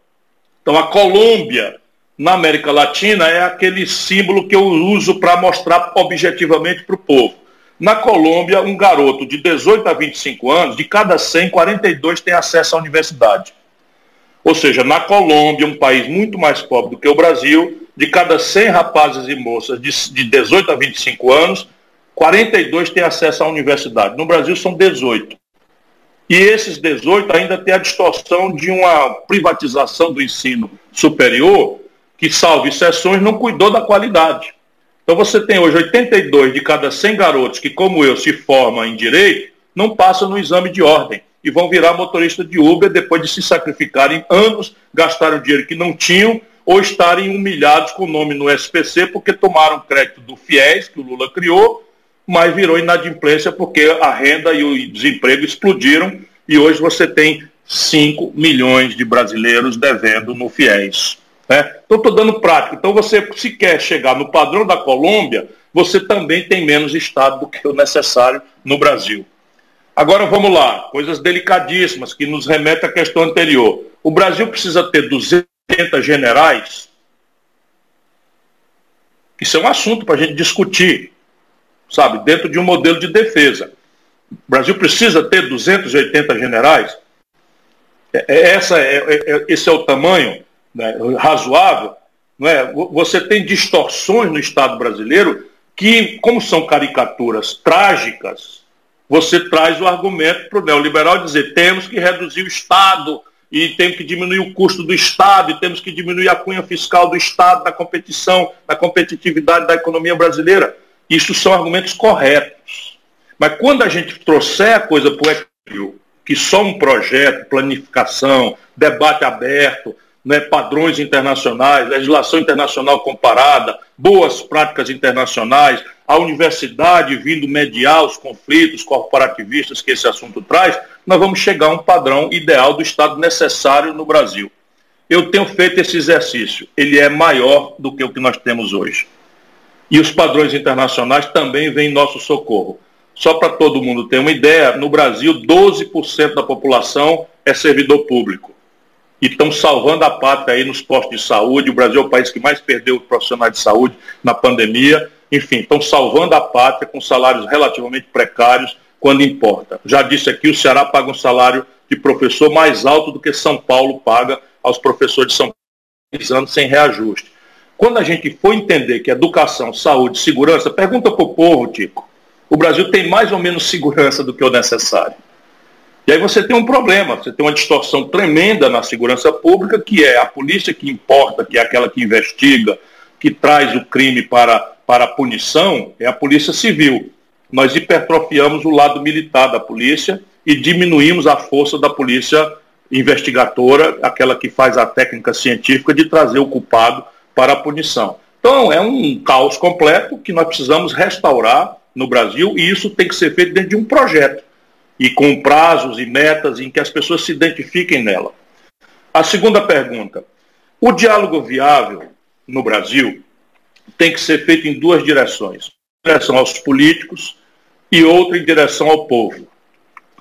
Então a Colômbia, na América Latina, é aquele símbolo que eu uso para mostrar objetivamente para o povo. Na Colômbia, um garoto de 18 a 25 anos, de cada 100, 42 tem acesso à universidade. Ou seja, na Colômbia, um país muito mais pobre do que o Brasil, de cada 100 rapazes e moças de, de 18 a 25 anos, 42 têm acesso à universidade. No Brasil são 18. E esses 18 ainda têm a distorção de uma privatização do ensino superior, que, salvo exceções, não cuidou da qualidade. Então você tem hoje 82 de cada 100 garotos que, como eu, se formam em direito, não passam no exame de ordem e vão virar motorista de Uber depois de se sacrificarem anos, gastarem dinheiro que não tinham ou estarem humilhados com o nome no SPC porque tomaram crédito do FIES, que o Lula criou, mas virou inadimplência porque a renda e o desemprego explodiram e hoje você tem 5 milhões de brasileiros devendo no FIES. Né? Então, estou dando prática. Então, você, se quer chegar no padrão da Colômbia, você também tem menos Estado do que o necessário no Brasil. Agora vamos lá, coisas delicadíssimas que nos remetem à questão anterior. O Brasil precisa ter 200 generais? Isso é um assunto para a gente discutir, sabe, dentro de um modelo de defesa. O Brasil precisa ter 280 generais? É, é, essa é, é, esse é o tamanho né, razoável? Não é? Você tem distorções no Estado brasileiro que, como são caricaturas trágicas, você traz o argumento para o neoliberal dizer temos que reduzir o Estado e temos que diminuir o custo do Estado e temos que diminuir a cunha fiscal do Estado na competição, na competitividade da economia brasileira. Isso são argumentos corretos. Mas quando a gente trouxer a coisa para o equilíbrio, que só um projeto, planificação, debate aberto, né, padrões internacionais, legislação internacional comparada, boas práticas internacionais, a universidade vindo mediar os conflitos corporativistas que esse assunto traz, nós vamos chegar a um padrão ideal do Estado necessário no Brasil. Eu tenho feito esse exercício, ele é maior do que o que nós temos hoje. E os padrões internacionais também vêm em nosso socorro. Só para todo mundo ter uma ideia, no Brasil, 12% da população é servidor público e estão salvando a pátria aí nos postos de saúde. O Brasil é o país que mais perdeu profissionais de saúde na pandemia. Enfim, estão salvando a pátria com salários relativamente precários quando importa. Já disse aqui, o Ceará paga um salário de professor mais alto do que São Paulo paga aos professores de São Paulo, anos sem reajuste. Quando a gente for entender que educação, saúde, segurança, pergunta para o povo, Tico, o Brasil tem mais ou menos segurança do que o necessário. E aí você tem um problema, você tem uma distorção tremenda na segurança pública, que é a polícia que importa, que é aquela que investiga, que traz o crime para, para a punição, é a polícia civil. Nós hipertrofiamos o lado militar da polícia e diminuímos a força da polícia investigadora, aquela que faz a técnica científica de trazer o culpado para a punição. Então, é um caos completo que nós precisamos restaurar no Brasil e isso tem que ser feito dentro de um projeto e com prazos e metas em que as pessoas se identifiquem nela. A segunda pergunta: o diálogo viável no Brasil tem que ser feito em duas direções: em direção aos políticos e outra em direção ao povo.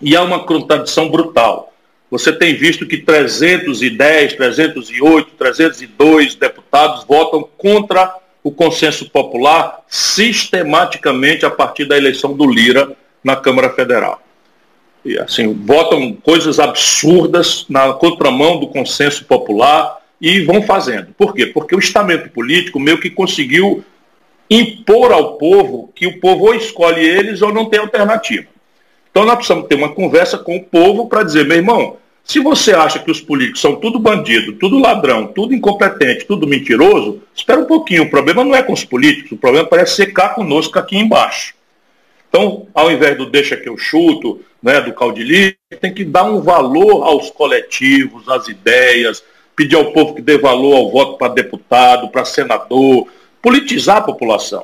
E há uma contradição brutal. Você tem visto que 310, 308, 302 deputados votam contra o consenso popular sistematicamente a partir da eleição do Lira na Câmara Federal assim, votam coisas absurdas na contramão do consenso popular e vão fazendo. Por quê? Porque o estamento político meio que conseguiu impor ao povo que o povo ou escolhe eles ou não tem alternativa. Então nós precisamos ter uma conversa com o povo para dizer, meu irmão, se você acha que os políticos são tudo bandido, tudo ladrão, tudo incompetente, tudo mentiroso, espera um pouquinho. O problema não é com os políticos, o problema parece ser cá conosco aqui embaixo. Então, ao invés do deixa que eu chuto, né, do caudilho, tem que dar um valor aos coletivos, às ideias, pedir ao povo que dê valor ao voto para deputado, para senador, politizar a população.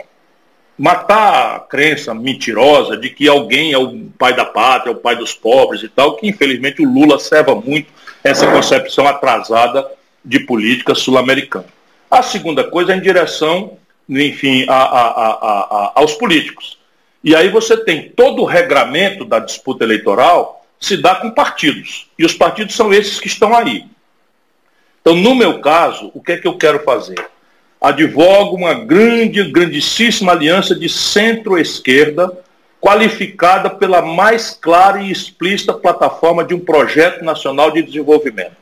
Matar a crença mentirosa de que alguém é o pai da pátria, é o pai dos pobres e tal, que infelizmente o Lula serva muito essa concepção atrasada de política sul-americana. A segunda coisa é em direção, enfim, a, a, a, aos políticos. E aí você tem todo o regramento da disputa eleitoral se dá com partidos. E os partidos são esses que estão aí. Então, no meu caso, o que é que eu quero fazer? Advogo uma grande, grandíssima aliança de centro-esquerda, qualificada pela mais clara e explícita plataforma de um projeto nacional de desenvolvimento.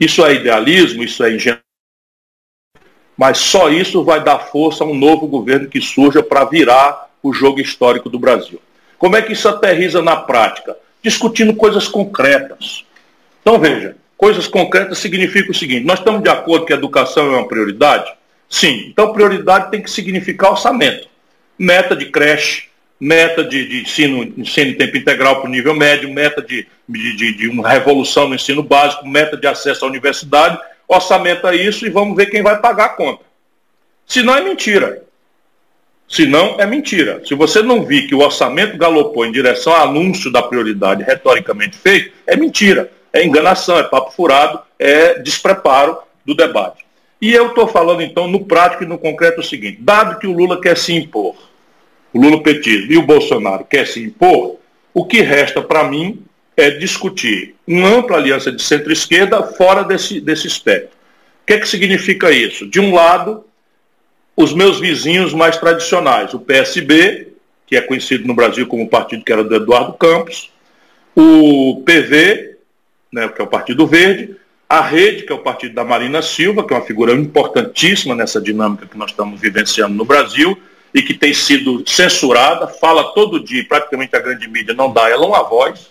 Isso é idealismo, isso é engenharia, mas só isso vai dar força a um novo governo que surja para virar o jogo histórico do Brasil. Como é que isso aterriza na prática? Discutindo coisas concretas. Então veja, coisas concretas significa o seguinte, nós estamos de acordo que a educação é uma prioridade? Sim. Então prioridade tem que significar orçamento. Meta de creche, meta de, de ensino, ensino em tempo integral para o nível médio, meta de, de, de, uma revolução no ensino básico, meta de acesso à universidade, orçamenta isso e vamos ver quem vai pagar a conta. Se não é mentira. Se não, é mentira. Se você não vir que o orçamento galopou em direção ao anúncio da prioridade retoricamente feito, é mentira. É enganação, é papo furado, é despreparo do debate. E eu estou falando então no prático e no concreto o seguinte, dado que o Lula quer se impor, o Lula petismo e o Bolsonaro quer se impor, o que resta para mim é discutir uma ampla aliança de centro-esquerda fora desse, desse espectro. O que, é que significa isso? De um lado, os meus vizinhos mais tradicionais, o PSB, que é conhecido no Brasil como o partido que era do Eduardo Campos, o PV, né, que é o Partido Verde, a Rede, que é o partido da Marina Silva, que é uma figura importantíssima nessa dinâmica que nós estamos vivenciando no Brasil, e que tem sido censurada, fala todo dia, praticamente a grande mídia não dá ela uma voz,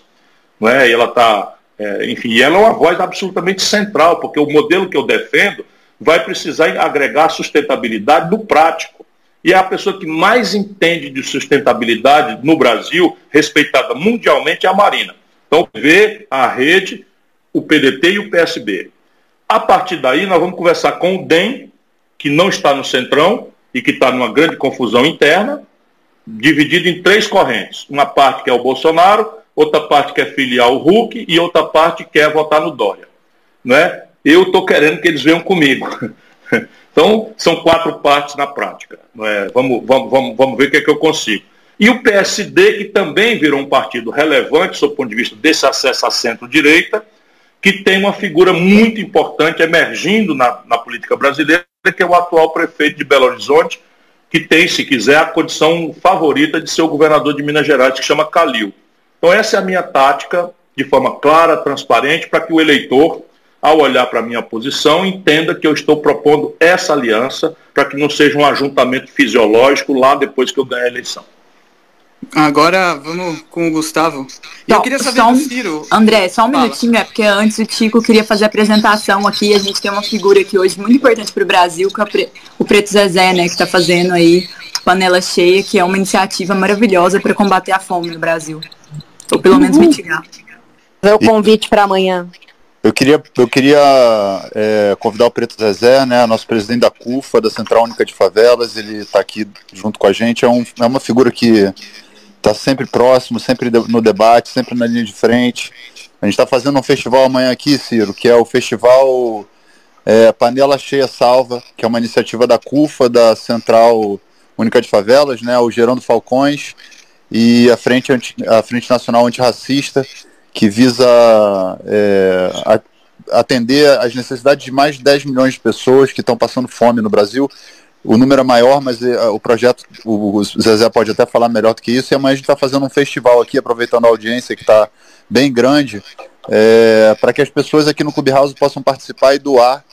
não é? e ela está, é, enfim, ela é uma voz absolutamente central, porque o modelo que eu defendo vai precisar agregar sustentabilidade no prático. E é a pessoa que mais entende de sustentabilidade no Brasil, respeitada mundialmente, é a Marina. Então, vê a rede, o PDT e o PSB. A partir daí, nós vamos conversar com o DEM, que não está no Centrão, e que está numa grande confusão interna, dividido em três correntes. Uma parte que é o Bolsonaro, outra parte que é filial ao Hulk e outra parte que quer votar no Dória. Né? Eu estou querendo que eles venham comigo. Então, são quatro partes na prática. É? Vamos, vamos, vamos, vamos ver o que, é que eu consigo. E o PSD, que também virou um partido relevante, sob o ponto de vista desse acesso à centro-direita, que tem uma figura muito importante emergindo na, na política brasileira, que é o atual prefeito de Belo Horizonte, que tem, se quiser, a condição favorita de ser o governador de Minas Gerais, que chama Calil. Então essa é a minha tática, de forma clara, transparente, para que o eleitor, ao olhar para a minha posição, entenda que eu estou propondo essa aliança para que não seja um ajuntamento fisiológico lá depois que eu ganhar a eleição. Agora vamos com o Gustavo. E eu queria saber um, do Ciro. André, só um Fala. minutinho, é porque antes o Tico queria fazer a apresentação aqui. A gente tem uma figura aqui hoje muito importante para o Brasil, que é o Preto Zezé, né, que está fazendo aí Panela Cheia, que é uma iniciativa maravilhosa para combater a fome no Brasil. Ou pelo menos mitigar. Fazer o convite para amanhã. Eu queria, eu queria é, convidar o Preto Zezé, né, nosso presidente da CUFA, da Central Única de Favelas, ele está aqui junto com a gente, é, um, é uma figura que está sempre próximo, sempre no debate, sempre na linha de frente. A gente está fazendo um festival amanhã aqui, Ciro, que é o Festival é, Panela Cheia Salva, que é uma iniciativa da CUFA, da Central Única de Favelas, né, o Gerando Falcões e a Frente, Anti, a Frente Nacional Antirracista, que visa é, atender às necessidades de mais de 10 milhões de pessoas que estão passando fome no Brasil o número é maior, mas uh, o projeto, o, Zezé pode até falar melhor do que isso, e amanhã a gente está fazendo um festival aqui, aproveitando a audiência que está bem grande, é, para que as pessoas aqui no Clubhouse possam participar e doar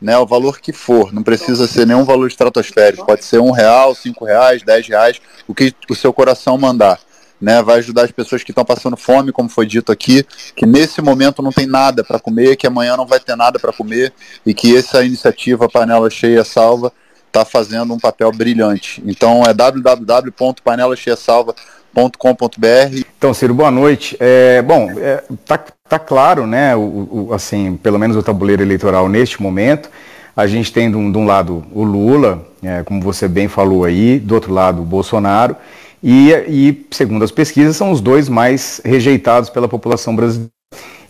né, o valor que for. Não precisa ser nenhum valor estratosférico, pode ser um real, cinco reais, dez reais, o que o seu coração mandar. Né, vai ajudar as pessoas que estão passando fome, como foi dito aqui, que nesse momento não tem nada para comer, que amanhã não vai ter nada para comer e que essa iniciativa Panela Cheia Salva está fazendo um papel brilhante. Então é www.panelacheasalva.com.br. Então, Ciro, boa noite. É, bom, é, tá, tá claro, né, o, o, assim, pelo menos o tabuleiro eleitoral neste momento. A gente tem de um, de um lado o Lula, é, como você bem falou aí, do outro lado o Bolsonaro, e, e segundo as pesquisas, são os dois mais rejeitados pela população brasileira.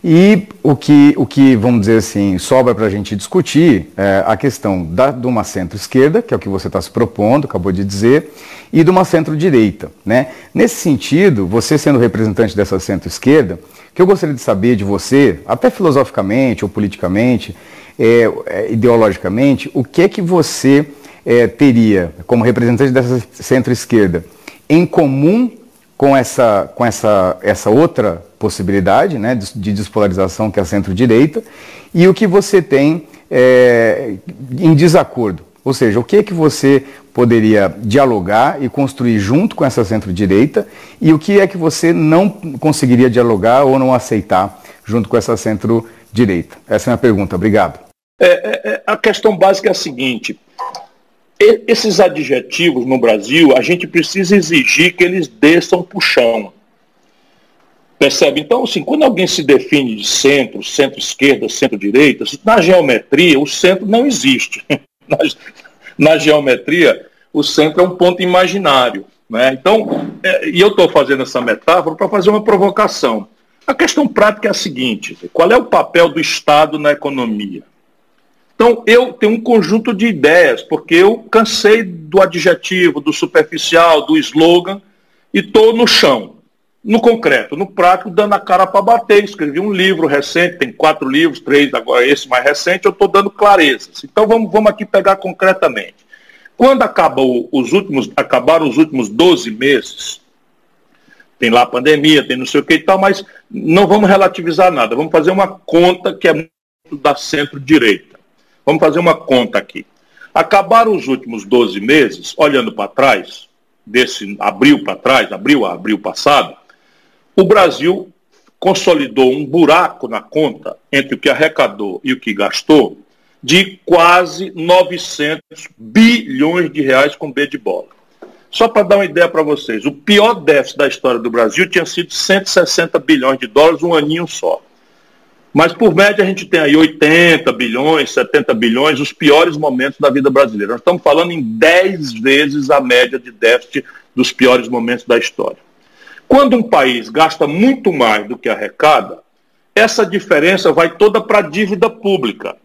E o que, o que vamos dizer assim, sobra para a gente discutir é a questão da, de uma centro-esquerda, que é o que você está se propondo, acabou de dizer, e de uma centro-direita. Né? Nesse sentido, você sendo representante dessa centro-esquerda, que eu gostaria de saber de você, até filosoficamente ou politicamente, é, é, ideologicamente, o que é que você é, teria, como representante dessa centro-esquerda, em comum com essa, com essa, essa outra possibilidade né, de, de despolarização que é a centro-direita e o que você tem é, em desacordo. Ou seja, o que é que você poderia dialogar e construir junto com essa centro-direita e o que é que você não conseguiria dialogar ou não aceitar junto com essa centro-direita? Essa é a minha pergunta. Obrigado. É, é, é a questão básica é a seguinte: esses adjetivos no Brasil, a gente precisa exigir que eles desçam para o chão. Percebe? Então, assim, quando alguém se define de centro, centro-esquerda, centro-direita, na geometria, o centro não existe. na, na, geometria, o centro é um ponto imaginário. Né? Então, é, e eu estou fazendo essa metáfora para fazer uma provocação. A questão prática é a seguinte: qual é o papel do Estado na economia? Então, eu tenho um conjunto de ideias, porque eu cansei do adjetivo, do superficial, do slogan, e estou no chão, no concreto, no prático, dando a cara para bater. Escrevi um livro recente, tem quatro livros, três, agora esse mais recente, eu estou dando clarezas. Então, vamos, vamos aqui pegar concretamente. Quando acabou os últimos, acabaram os últimos 12 meses, tem lá a pandemia, tem não sei o que e tal, mas não vamos relativizar nada. Vamos fazer uma conta que é muito da centro-direita. Vamos fazer uma conta aqui. Acabaram os últimos 12 meses, olhando para trás, desse abril para trás, abril a abril passado, o Brasil consolidou um buraco na conta entre o que arrecadou e o que gastou de quase 900 bilhões de reais com B de bola. Só para dar uma ideia para vocês, o pior déficit da história do Brasil tinha sido 160 bilhões de dólares um aninho só. Mas, por média, a gente tem aí 80 bilhões, 70 bilhões, os piores momentos da vida brasileira. Nós estamos falando em 10 vezes a média de déficit dos piores momentos da história. Quando um país gasta muito mais do que arrecada, essa diferença vai toda para a dívida pública.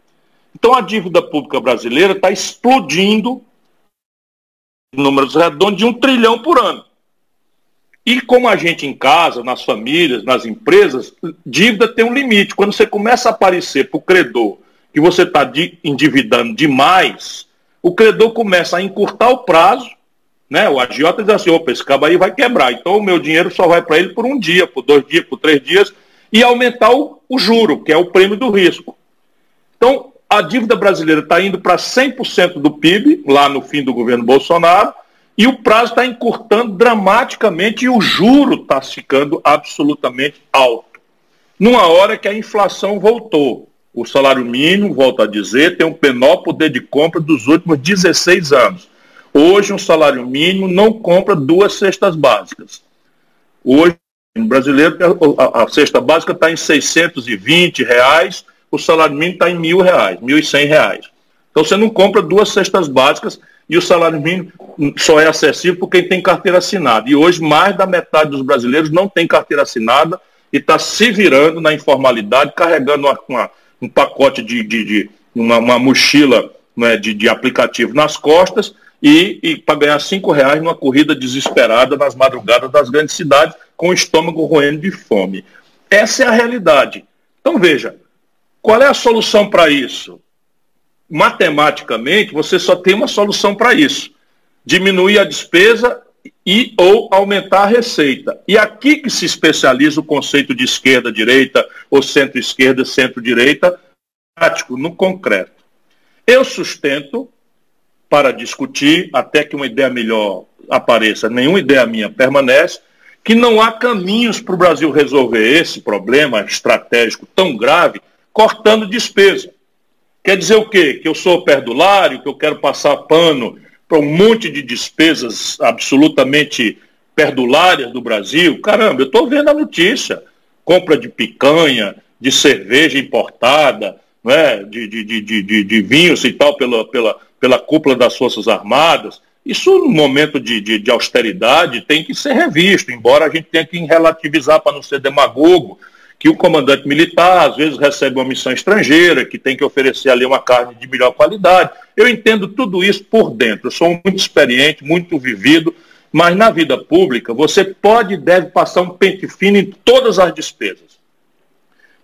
Então, a dívida pública brasileira está explodindo, números redondos, de um trilhão por ano. E como a gente em casa, nas famílias, nas empresas, dívida tem um limite. Quando você começa a aparecer para o credor que você está endividando demais, o credor começa a encurtar o prazo, né? O agiota diz assim, opa, esse cabo aí vai quebrar. Então o meu dinheiro só vai para ele por um dia, por dois dias, por três dias, e aumentar o, o juro, que é o prêmio do risco. Então, a dívida brasileira está indo para 100% do PIB, lá no fim do governo Bolsonaro, e o prazo está encurtando dramaticamente e o juro está ficando absolutamente alto. Numa hora que a inflação voltou. O salário mínimo, volto a dizer, tem um menor poder de compra dos últimos 16 anos. Hoje, um salário mínimo não compra duas cestas básicas. Hoje, no brasileiro, a, a cesta básica está em 620 reais, o salário mínimo está em mil reais, mil e cem reais. Então você não compra duas cestas básicas e o salário mínimo só é acessível por quem tem carteira assinada. E hoje mais da metade dos brasileiros não tem carteira assinada e está se virando na informalidade, carregando uma, uma, um pacote de, de, de uma, uma, mochila né, de, de aplicativo nas costas e, e para ganhar cinco reais numa corrida desesperada nas madrugadas das grandes cidades com o estômago roendo de fome. Essa é a realidade. Então veja, qual é a solução para isso? Matematicamente, você só tem uma solução para isso: diminuir a despesa e ou aumentar a receita. E aqui que se especializa o conceito de esquerda, direita, ou centro-esquerda, centro-direita, prático, no concreto. Eu sustento, para discutir, até que uma ideia melhor apareça, nenhuma ideia minha permanece, que não há caminhos para o Brasil resolver esse problema estratégico tão grave cortando despesa. Quer dizer o quê? Que eu sou perdulário, que eu quero passar pano para um monte de despesas absolutamente perdulárias do Brasil? Caramba, eu estou vendo a notícia. Compra de picanha, de cerveja importada, né, de, de, de, de, vinhos e tal pela, pela, pela cúpula das Forças Armadas. Isso, no momento de, de, de, austeridade, tem que ser revisto, embora a gente tenha que relativizar para não ser demagogo que o comandante militar às vezes recebe uma missão estrangeira, que tem que oferecer ali uma carne de melhor qualidade. Eu entendo tudo isso por dentro. Eu sou muito experiente, muito vivido, mas na vida pública você pode e deve passar um pente fino em todas as despesas.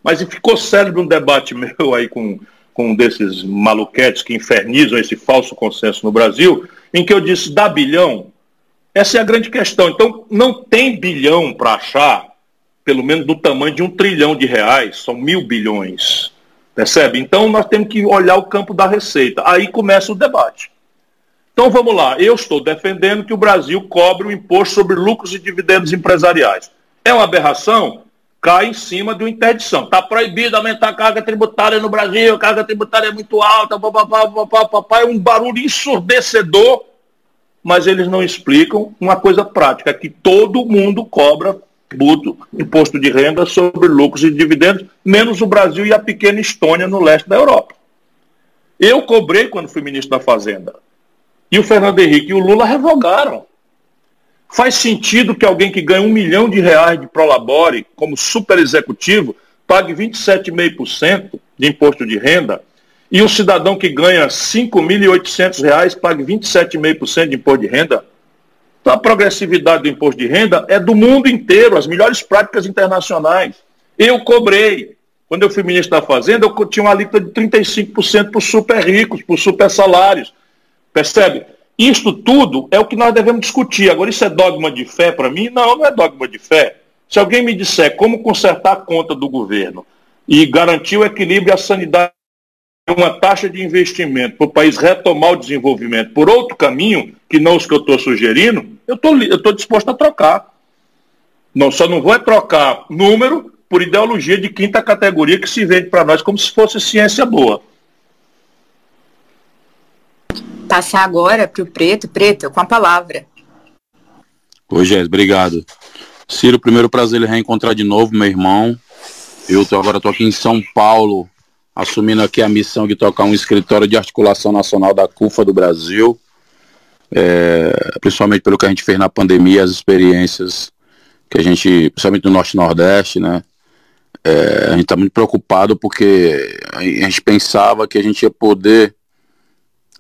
Mas ficou célebre um debate meu aí com, com um desses maluquetes que infernizam esse falso consenso no Brasil, em que eu disse, dá bilhão, Essa é a grande questão. Então, não tem bilhão para achar, pelo menos do tamanho de um trilhão de reais, são mil bilhões. Percebe? Então, nós temos que olhar o campo da receita. Aí começa o debate. Então, vamos lá. Eu estou defendendo que o Brasil cobre o imposto sobre lucros e dividendos empresariais. É uma aberração? Cai em cima de uma interdição. Está proibido aumentar a carga tributária no Brasil, a carga tributária é muito alta, papapá, papapá, é um barulho ensurdecedor mas eles não explicam uma coisa prática, que todo mundo cobra tributo, imposto de renda sobre lucros e dividendos, menos o Brasil e a pequena Estônia no leste da Europa. Eu cobrei quando fui ministro da Fazenda. E o Fernando Henrique e o Lula revogaram. Faz sentido que alguém que ganha um milhão de reais de prolabore como super executivo pague 27,5% de imposto de renda e o cidadão que ganha R$ 5.800 pague 27,5% de imposto de renda? Então, a progressividade do imposto de renda é do mundo inteiro, as melhores práticas internacionais. Eu cobrei. Quando eu fui ministro da Fazenda, eu tinha uma alíquota de 35% para os super ricos, para os super salários. Percebe? Isto tudo é o que nós devemos discutir. Agora, isso é dogma de fé para mim? Não, não é dogma de fé. Se alguém me disser como consertar a conta do governo e garantir o equilíbrio e a sanidade uma taxa de investimento para o país retomar o desenvolvimento por outro caminho, que não os que eu estou sugerindo, eu tô, estou disposto a trocar. Não, só não vou é trocar número por ideologia de quinta categoria que se vende para nós como se fosse ciência boa. Passar agora para o Preto. Preto, com a palavra. Oi, Jéssica, obrigado. Ciro, primeiro prazer em reencontrar de novo, meu irmão. Eu tô, agora estou aqui em São Paulo, assumindo aqui a missão de tocar um escritório de articulação nacional da CUFA do Brasil, é, principalmente pelo que a gente fez na pandemia, as experiências que a gente, principalmente no Norte e Nordeste, né? É, a gente está muito preocupado porque a gente pensava que a gente ia poder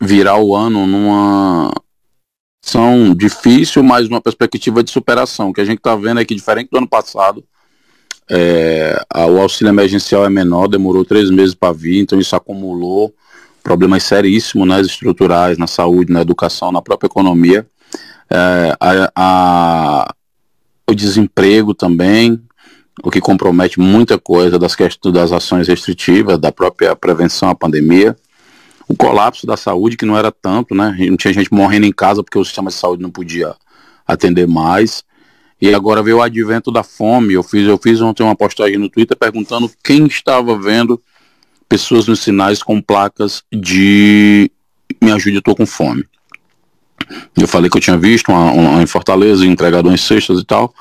virar o ano numa ação difícil, mas numa perspectiva de superação. O que a gente está vendo é que, diferente do ano passado, é, o auxílio emergencial é menor, demorou três meses para vir, então isso acumulou problemas seríssimos nas né, estruturais, na saúde, na educação, na própria economia. É, a, a, o desemprego também, o que compromete muita coisa das questões das ações restritivas, da própria prevenção à pandemia. O colapso da saúde, que não era tanto, né? Não tinha gente morrendo em casa porque o sistema de saúde não podia atender mais. E agora veio o advento da fome. Eu fiz, eu fiz ontem uma postagem no Twitter perguntando quem estava vendo pessoas nos sinais com placas de me ajude, eu estou com fome. Eu falei que eu tinha visto uma, uma em Fortaleza, entregado em cestas e tal.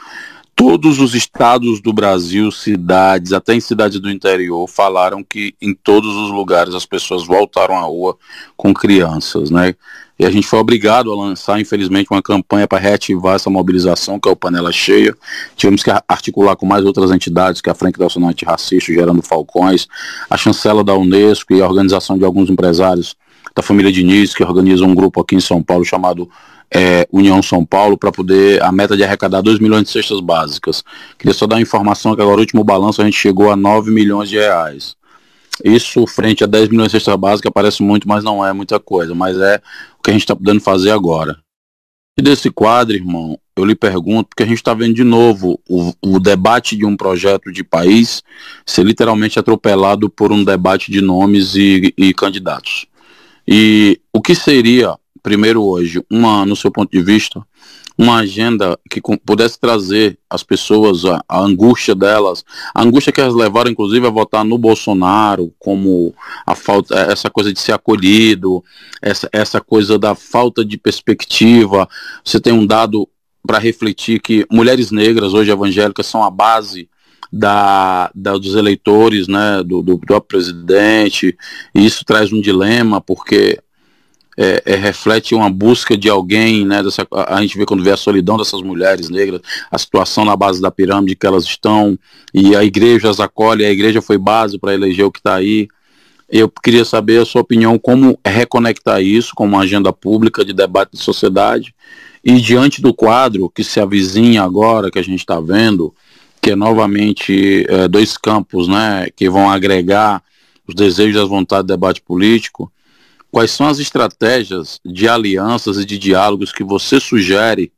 Todos os estados do Brasil, cidades, até em cidades do interior, falaram que em todos os lugares as pessoas voltaram à rua com crianças, né? E a gente foi obrigado a lançar, infelizmente, uma campanha para reativar essa mobilização, que é o Panela Cheia. Tivemos que articular com mais outras entidades, que é a Frente Nacional Antirracista, Gerando Falcões, a chancela da Unesco e a organização de alguns empresários da família Diniz, que organiza um grupo aqui em São Paulo chamado é, União São Paulo, para poder, a meta de arrecadar 2 milhões de cestas básicas. Queria só dar uma informação que agora, no último balanço, a gente chegou a 9 milhões de reais. Isso frente a 10 milhões de cesta básica parece muito, mas não é muita coisa. Mas é o que a gente está podendo fazer agora. E desse quadro, irmão, eu lhe pergunto, porque a gente está vendo de novo o, o, debate de um projeto de país ser literalmente atropelado por um debate de nomes e, e candidatos. E o que seria, primeiro hoje, uma, no seu ponto de vista, uma agenda que pudesse trazer as pessoas a, a, angústia delas, a angústia que elas levaram inclusive a votar no Bolsonaro, como a falta, essa coisa de ser acolhido, essa, essa coisa da falta de perspectiva. Você tem um dado para refletir que mulheres negras hoje evangélicas são a base da, da, dos eleitores, né, do, do próprio presidente, e isso traz um dilema, porque é, é, reflete uma busca de alguém, né? Dessa, a, a, gente vê quando vê a solidão dessas mulheres negras, a situação na base da pirâmide que elas estão, e a igreja as acolhe, a igreja foi base para eleger o que está aí. Eu queria saber a sua opinião, como reconectar isso com uma agenda pública de debate de sociedade, e diante do quadro que se avizinha agora, que a gente está vendo, que é novamente é, dois campos, né, que vão agregar os desejos e as vontades do debate político, quais são as estratégias de alianças e de diálogos que você sugere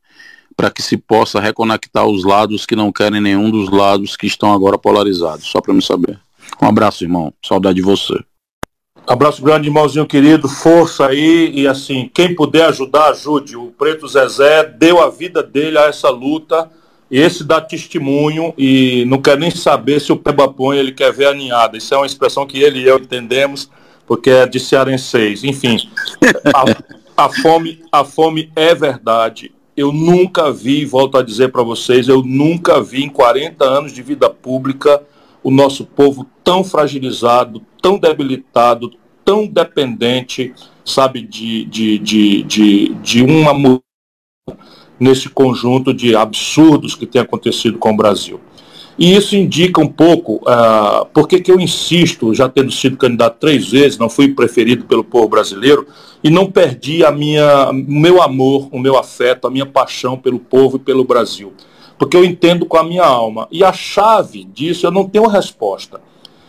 para que se possa reconectar os lados que não querem nenhum dos lados que estão agora polarizados. Só para me saber. Um abraço, irmão. Saudade de você. Abraço grande, irmãozinho querido. Força aí e assim, quem puder ajudar, ajude. O Preto Zezé deu a vida dele a essa luta. Esse dá testemunho e não quer nem saber se o Peba põe, ele quer ver a ninhada. Isso é uma expressão que ele e eu entendemos, porque é de cearenseis. Enfim, a, a, fome, a fome é verdade. Eu nunca vi, volto a dizer para vocês, eu nunca vi em 40 anos de vida pública o nosso povo tão fragilizado, tão debilitado, tão dependente, sabe, de, de, de, de, de uma nesse conjunto de absurdos que tem acontecido com o Brasil. E isso indica um pouco uh, por que eu insisto, já tendo sido candidato três vezes, não fui preferido pelo povo brasileiro e não perdi a minha, o meu amor, o meu afeto, a minha paixão pelo povo e pelo Brasil. Porque eu entendo com a minha alma. E a chave disso eu não tenho resposta.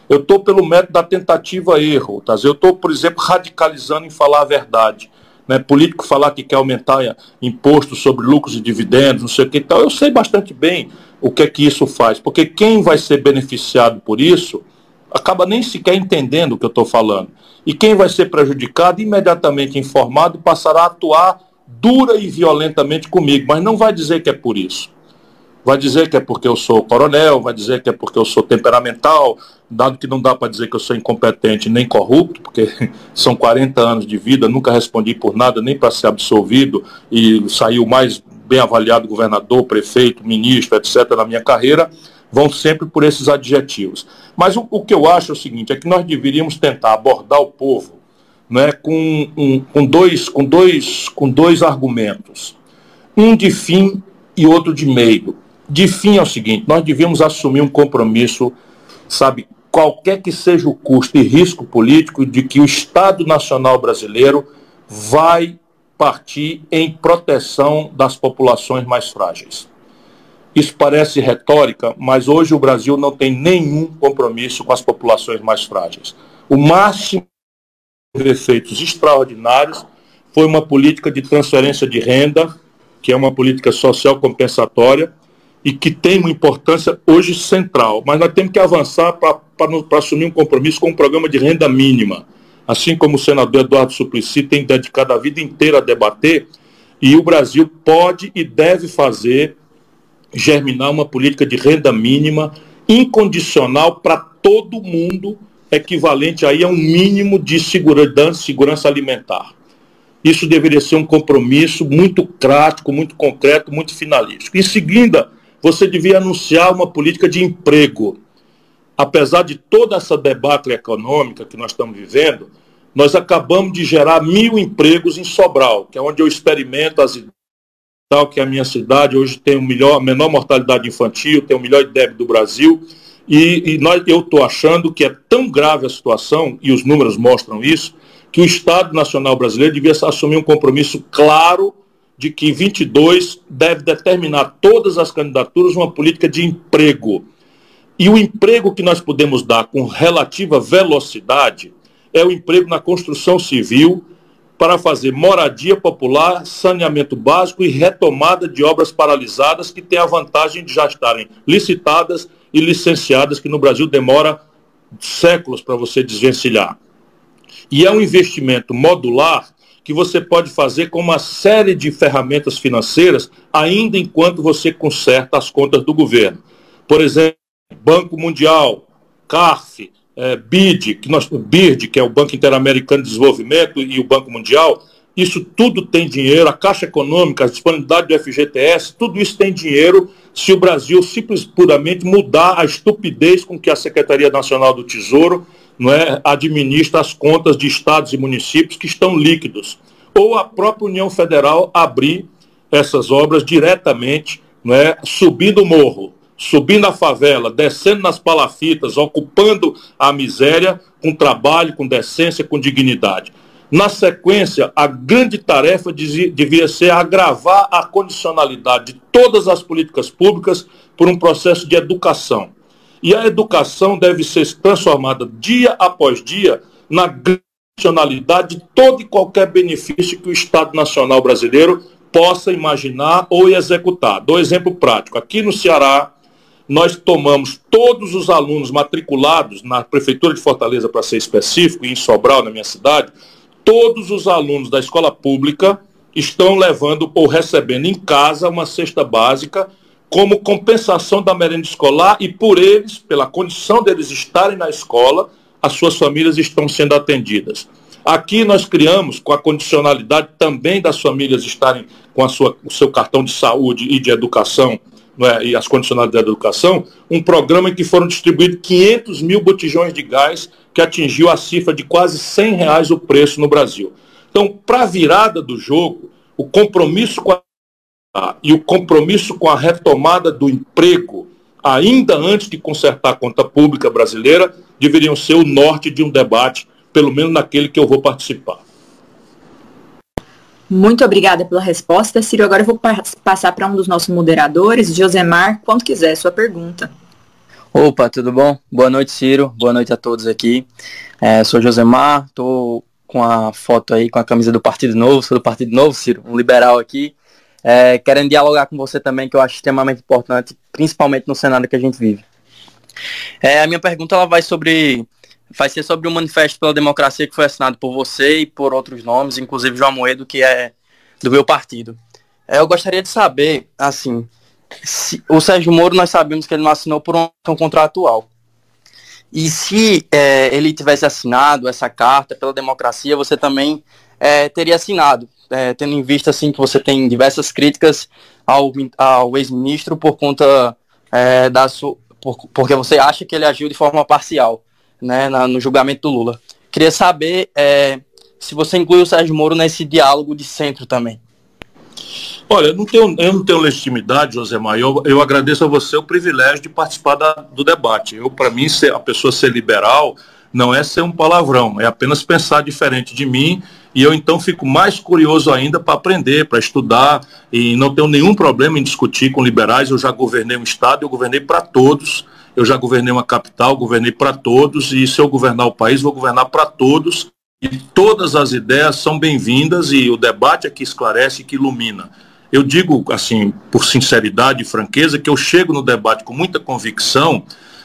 Eu estou pelo método da tentativa-erro. Tá? Eu estou, por exemplo, radicalizando em falar a verdade né, político falar que quer aumentar imposto sobre lucros e dividendos, não sei o que e tal, eu sei bastante bem o que é que isso faz, porque quem vai ser beneficiado por isso acaba nem sequer entendendo o que eu estou falando. E quem vai ser prejudicado, imediatamente informado, passará a atuar dura e violentamente comigo, mas não vai dizer que é por isso. Vai dizer que é porque eu sou coronel, vai dizer que é porque eu sou temperamental, dado que não dá para dizer que eu sou incompetente nem corrupto, porque são 40 anos de vida, nunca respondi por nada, nem para ser absolvido, e saiu mais bem avaliado governador, prefeito, ministro, etc., na minha carreira, vão sempre por esses adjetivos. Mas o, o que eu acho é o seguinte, é que nós deveríamos tentar abordar o povo né, com, um, com, dois, com, dois, com dois argumentos. Um de fim e outro de meio. De fim é o seguinte, nós devíamos assumir um compromisso, sabe, qualquer que seja o custo e risco político de que o Estado Nacional Brasileiro vai partir em proteção das populações mais frágeis. Isso parece retórica, mas hoje o Brasil não tem nenhum compromisso com as populações mais frágeis. O máximo de efeitos extraordinários foi uma política de transferência de renda, que é uma política social compensatória, e que tem uma importância hoje central. Mas nós temos que avançar para assumir um compromisso com um programa de renda mínima. Assim como o senador Eduardo Suplicy tem dedicado a vida inteira a debater, e o Brasil pode e deve fazer germinar uma política de renda mínima incondicional para todo mundo, equivalente aí a um mínimo de segurança, segurança alimentar. Isso deveria ser um compromisso muito prático, muito concreto, muito finalístico. Em seguida, você devia anunciar uma política de emprego. Apesar de toda essa debacle econômica que nós estamos vivendo, nós acabamos de gerar mil empregos em Sobral, que é onde eu experimento as tal que é a minha cidade hoje tem o melhor, a menor mortalidade infantil, tem o melhor IDEB do Brasil. E, e nós, eu estou achando que é tão grave a situação, e os números mostram isso, que o Estado Nacional Brasileiro devia assumir um compromisso claro de que 22 deve determinar todas as candidaturas uma política de emprego. E o emprego que nós podemos dar com relativa velocidade é o emprego na construção civil para fazer moradia popular, saneamento básico e retomada de obras paralisadas que têm a vantagem de já estarem licitadas e licenciadas, que no Brasil demora séculos para você desvencilhar. E é um investimento modular que você pode fazer com uma série de ferramentas financeiras, ainda enquanto você conserta as contas do governo. Por exemplo, Banco Mundial, CARF, é, BID, que nós, BIRD, que é o Banco Interamericano de Desenvolvimento, e o Banco Mundial, isso tudo tem dinheiro, a Caixa Econômica, a disponibilidade do FGTS, tudo isso tem dinheiro se o Brasil simples puramente mudar a estupidez com que a Secretaria Nacional do Tesouro não é, administra as contas de estados e municípios que estão líquidos. Ou a própria União Federal abrir essas obras diretamente, não é, subindo o morro, subindo a favela, descendo nas palafitas, ocupando a miséria com trabalho, com decência, com dignidade. Na sequência, a grande tarefa devia ser agravar a condicionalidade de todas as políticas públicas por um processo de educação. E a educação deve ser transformada dia após dia na nacionalidade de todo e qualquer benefício que o Estado Nacional brasileiro possa imaginar ou executar. Dou exemplo prático. Aqui no Ceará, nós tomamos todos os alunos matriculados na Prefeitura de Fortaleza, para ser específico, e em Sobral, na minha cidade, todos os alunos da escola pública estão levando ou recebendo em casa uma cesta básica como compensação da merenda escolar e por eles, pela condição deles estarem na escola, as suas famílias estão sendo atendidas. Aqui nós criamos, com a condicionalidade também das famílias estarem com a sua, o seu cartão de saúde e de educação, é, e as condicionalidades da educação, um programa em que foram distribuídos 500 mil botijões de gás, que atingiu a cifra de quase 100 reais o preço no Brasil. Então, para a virada do jogo, o compromisso com a e o compromisso com a retomada do emprego, ainda antes de consertar a conta pública brasileira, deveriam ser o norte de um debate, pelo menos naquele que eu vou participar. Muito obrigada pela resposta, Ciro. Agora eu vou passar para um dos nossos moderadores, Josemar, quando quiser, sua pergunta. Opa, tudo bom? Boa noite, Ciro. Boa noite a todos aqui. É, sou Josemar, estou com a foto aí com a camisa do Partido Novo, sou do Partido Novo, Ciro, um liberal aqui. É, querendo dialogar com você também, que eu acho extremamente importante, principalmente no cenário que a gente vive. É, a minha pergunta ela vai sobre vai ser sobre o manifesto pela democracia que foi assinado por você e por outros nomes, inclusive João Moedo, que é do meu partido. É, eu gostaria de saber, assim, se, o Sérgio Moro nós sabemos que ele não assinou por uma ação contratual. E se é, ele tivesse assinado essa carta pela democracia, você também é, teria assinado, é, tendo em vista assim que você tem diversas críticas ao, ao ex-ministro por conta é, da sua, por, porque você acha que ele agiu de forma parcial, né, na, no julgamento do Lula. Queria saber é, se você inclui o Sérgio Moro nesse diálogo de centro também. Olha, eu não tenho, eu não tenho legitimidade, José. Eu, eu agradeço a você o privilégio de participar da, do debate. Eu, para mim, ser, a pessoa ser liberal não é ser um palavrão, é apenas pensar diferente de mim. E eu então fico mais curioso ainda para aprender, para estudar, e não tenho nenhum problema em discutir com liberais. Eu já governei um Estado, eu governei para todos. Eu já governei uma capital, governei para todos, e se eu governar o país, vou governar para todos. E todas as ideias são bem-vindas e o debate é que esclarece e que ilumina. Eu digo, assim, por sinceridade e franqueza, que eu chego no debate com muita convicção,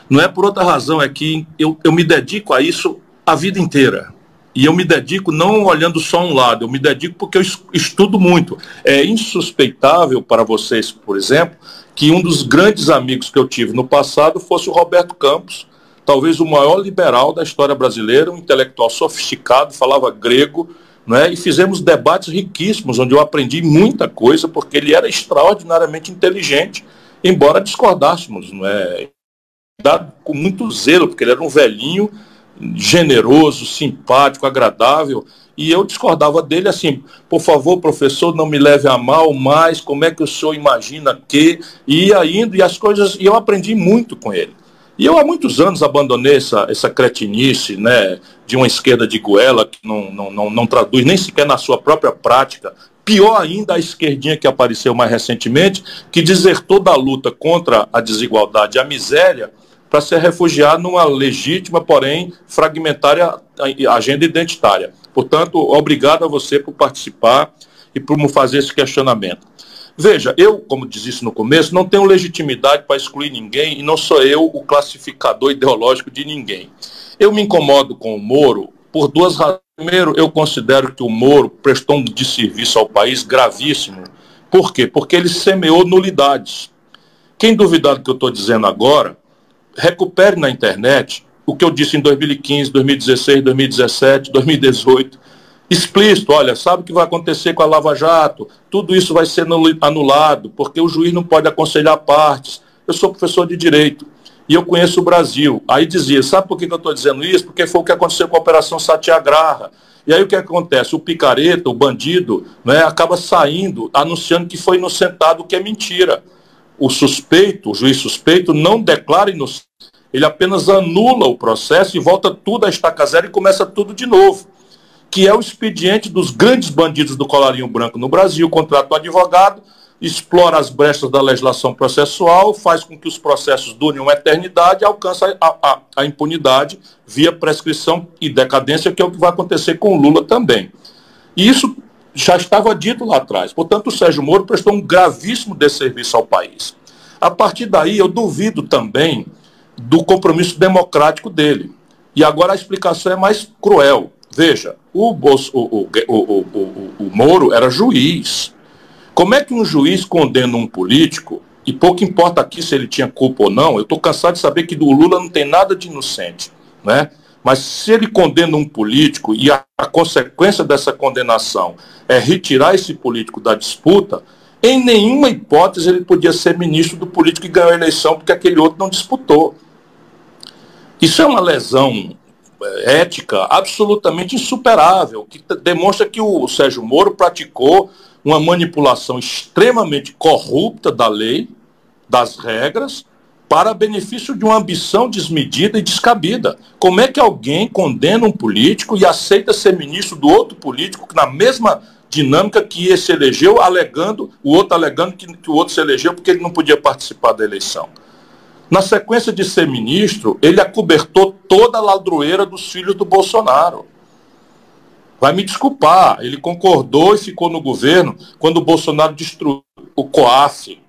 não é por outra razão, é que eu, eu me dedico a isso a vida inteira. E eu me dedico não olhando só um lado, eu me dedico porque eu estudo muito. É insuspeitável para vocês, por exemplo, que um dos grandes amigos que eu tive no passado fosse o Roberto Campos, talvez o maior liberal da história brasileira, um intelectual sofisticado, falava grego, né? e fizemos debates riquíssimos, onde eu aprendi muita coisa, porque ele era extraordinariamente inteligente, embora discordássemos, não é? com muito zelo, porque ele era um velhinho generoso, simpático, agradável, e eu discordava dele assim, por favor, professor, não me leve a mal mais, como é que o senhor imagina que, e ia indo, e as coisas, e eu aprendi muito com ele. E eu há muitos anos abandonei essa, essa cretinice né, de uma esquerda de goela que não, não, não, não traduz nem sequer na sua própria prática. Pior ainda a esquerdinha que apareceu mais recentemente, que desertou da luta contra a desigualdade e a miséria para se refugiar numa legítima, porém fragmentária agenda identitária. Portanto, obrigado a você por participar e por me fazer esse questionamento. Veja, eu, como disse no começo, não tenho legitimidade para excluir ninguém e não sou eu o classificador ideológico de ninguém. Eu me incomodo com o Moro por duas razões. Primeiro, eu considero que o Moro prestou um desserviço ao país gravíssimo. Por quê? Porque ele semeou nulidades. Quem duvidar do que eu estou dizendo agora, recupere na internet o que eu disse em 2015, 2016, 2017, 2018 explícito, olha, sabe o que vai acontecer com a Lava Jato? Tudo isso vai ser anulado, porque o juiz não pode aconselhar partes. Eu sou professor de direito e eu conheço o Brasil. Aí dizia, sabe por que eu estou dizendo isso? Porque foi o que aconteceu com a Operação Satyagraha. E aí o que acontece? O picareta, o bandido, né, acaba saindo, anunciando que foi inocentado, o que é mentira. O suspeito, o juiz suspeito, não declara inocente. Ele apenas anula o processo e volta tudo a estaca zero e começa tudo de novo que é o expediente dos grandes bandidos do colarinho branco no Brasil, contrata um advogado, explora as brechas da legislação processual, faz com que os processos durem uma eternidade e alcança a, a, a impunidade via prescrição e decadência, que é o que vai acontecer com o Lula também. E isso já estava dito lá atrás. Portanto, o Sérgio Moro prestou um gravíssimo desserviço ao país. A partir daí, eu duvido também do compromisso democrático dele. E agora a explicação é mais cruel. Veja, o, Bolso, o, o, o, Moro era juiz. Como é que um juiz condena um político, e pouco importa aqui se ele tinha culpa ou não, eu estou cansado de saber que do Lula não tem nada de inocente. Né? Mas se ele condena um político e a, a consequência dessa condenação é retirar esse político da disputa, em nenhuma hipótese ele podia ser ministro do político que ganhou a eleição porque aquele outro não disputou. Isso é uma lesão é, ética absolutamente insuperável, que demonstra que o Sérgio Moro praticou uma manipulação extremamente corrupta da lei, das regras, para benefício de uma ambição desmedida e descabida. Como é que alguém condena um político e aceita ser ministro do outro político na mesma dinâmica que esse elegeu, alegando, o outro alegando que, que o outro se elegeu porque ele não podia participar da eleição? Na sequência de ser ministro, ele acobertou toda a ladroeira dos filhos do Bolsonaro. Vai me desculpar, ele concordou e ficou no governo quando o Bolsonaro destruiu o COAF,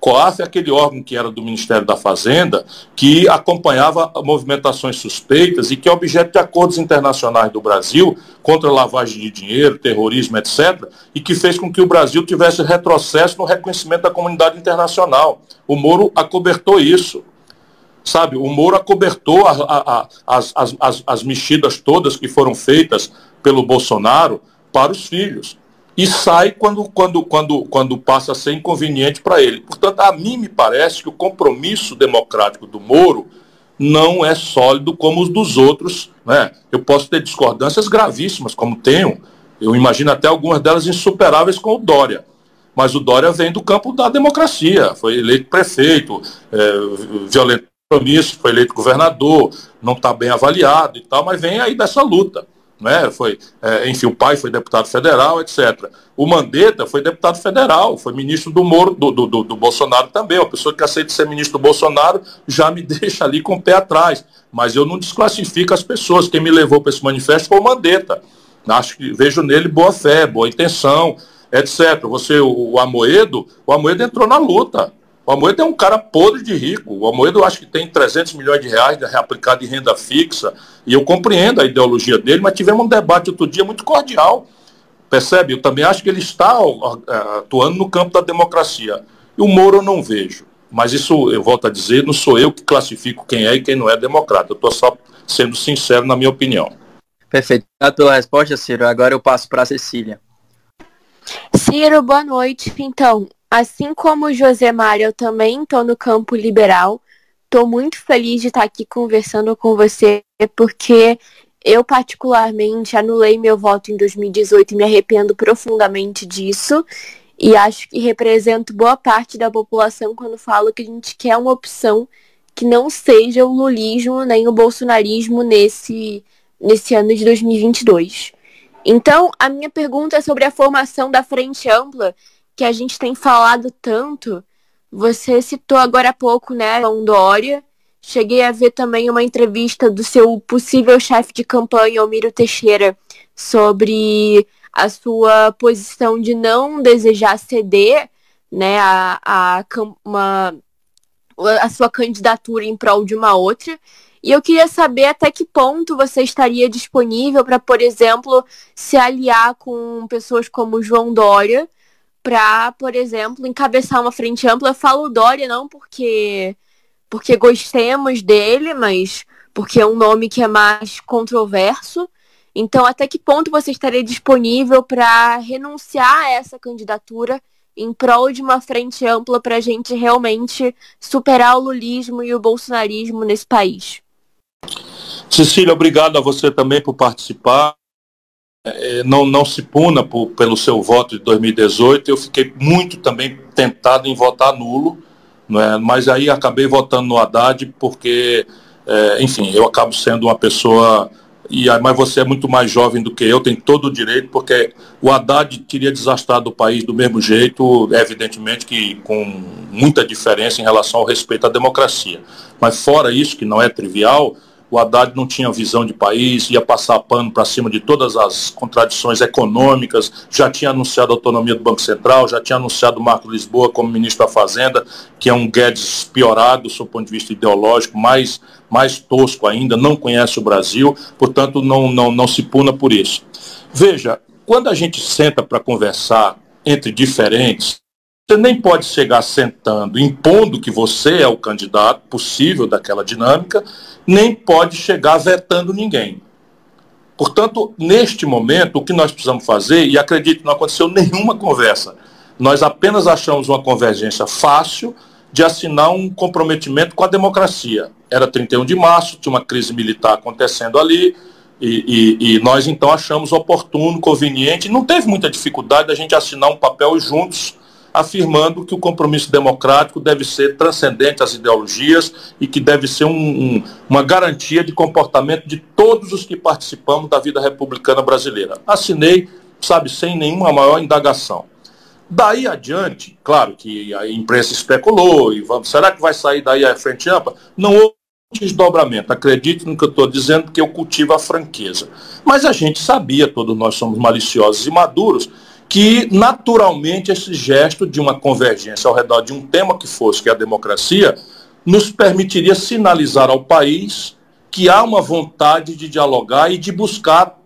COAF é aquele órgão que era do Ministério da Fazenda, que acompanhava movimentações suspeitas e que é objeto de acordos internacionais do Brasil contra lavagem de dinheiro, terrorismo, etc., e que fez com que o Brasil tivesse retrocesso no reconhecimento da comunidade internacional. O Moro acobertou isso. Sabe, o Moro acobertou a, a, as, as, as mexidas todas que foram feitas pelo Bolsonaro para os filhos e sai quando, quando, quando, quando passa a ser inconveniente para ele. Portanto, a mim me parece que o compromisso democrático do Moro não é sólido como os dos outros. Né? Eu posso ter discordâncias gravíssimas, como tenho, eu imagino até algumas delas insuperáveis com o Dória. Mas o Dória vem do campo da democracia, foi eleito prefeito, é, violento compromisso, foi eleito governador, não está bem avaliado e tal, mas vem aí dessa luta né? Foi, é, enfim, o pai foi deputado federal, etc. O Mandetta foi deputado federal, foi ministro do Moro, do, do, do, Bolsonaro também. Uma pessoa que aceita ser ministro do Bolsonaro já me deixa ali com o pé atrás. Mas eu não desclassifico as pessoas. Quem me levou para esse manifesto foi o Mandetta. Acho que vejo nele boa fé, boa intenção, etc. Você, o, o Amoedo, o Amoedo entrou na luta. O Amoedo é um cara podre de rico. O Amoedo eu acho que tem 300 milhões de reais reaplicado em renda fixa. E eu compreendo a ideologia dele, mas tivemos um debate outro dia muito cordial. Percebe? Eu também acho que ele está atuando no campo da democracia. E o Moro eu não vejo. Mas isso, eu volto a dizer, não sou eu que classifico quem é e quem não é democrata. Eu estou só sendo sincero na minha opinião. Perfeito. Obrigado pela resposta, Ciro. Agora eu passo para a Cecília. Ciro, boa noite. Então, Assim como o Josemar, eu também estou no campo liberal. Estou muito feliz de estar aqui conversando com você, porque eu particularmente anulei meu voto em 2018 e me arrependo profundamente disso. E acho que represento boa parte da população quando falo que a gente quer uma opção que não seja o lulismo nem o bolsonarismo nesse, nesse ano de 2022. Então, a minha pergunta é sobre a formação da Frente Ampla que a gente tem falado tanto. Você citou agora há pouco, né, João Dória. Cheguei a ver também uma entrevista do seu possível chefe de campanha, Almiro Teixeira, sobre a sua posição de não desejar ceder né, a, a, uma, a sua candidatura em prol de uma outra. E eu queria saber até que ponto você estaria disponível para, por exemplo, se aliar com pessoas como João Dória, para, por exemplo, encabeçar uma frente ampla. Eu falo Dória não porque porque gostemos dele, mas porque é um nome que é mais controverso. Então, até que ponto você estaria disponível para renunciar a essa candidatura em prol de uma frente ampla para a gente realmente superar o lulismo e o bolsonarismo nesse país? Cecília, obrigado a você também por participar. É, não, não se puna por, pelo seu voto de 2018. Eu fiquei muito também tentado em votar nulo, não é? mas aí acabei votando no Haddad porque, é, enfim, eu acabo sendo uma pessoa. E, mas você é muito mais jovem do que eu, tem todo o direito, porque o Haddad teria desastrado o país do mesmo jeito, evidentemente que com muita diferença em relação ao respeito à democracia. Mas fora isso, que não é trivial, o Haddad não tinha visão de país, ia passar pano para cima de todas as contradições econômicas, já tinha anunciado a autonomia do Banco Central, já tinha anunciado o Marco Lisboa como ministro da Fazenda, que é um Guedes piorado do seu ponto de vista ideológico, mais, mais tosco ainda, não conhece o Brasil, portanto não, não, não se puna por isso. Veja, quando a gente senta para conversar entre diferentes, você nem pode chegar sentando, impondo que você é o candidato possível daquela dinâmica, nem pode chegar vetando ninguém. Portanto, neste momento, o que nós precisamos fazer, e acredito que não aconteceu nenhuma conversa, nós apenas achamos uma convergência fácil de assinar um comprometimento com a democracia. Era 31 de março, tinha uma crise militar acontecendo ali, e, e, e, nós então achamos oportuno, conveniente, não teve muita dificuldade da gente assinar um papel juntos afirmando que o compromisso democrático deve ser transcendente às ideologias e que deve ser um, um, uma garantia de comportamento de todos os que participamos da vida republicana brasileira. Assinei, sabe, sem nenhuma maior indagação. Daí adiante, claro que a imprensa especulou, e vamos, será que vai sair daí a frente ampla? Não houve desdobramento. Acredite no que eu estou dizendo, porque eu cultivo a franqueza. Mas a gente sabia, todos nós somos maliciosos e maduros, que naturalmente esse gesto de uma convergência ao redor de um tema que fosse, que é a democracia, nos permitiria sinalizar ao país que há uma vontade de dialogar e de buscar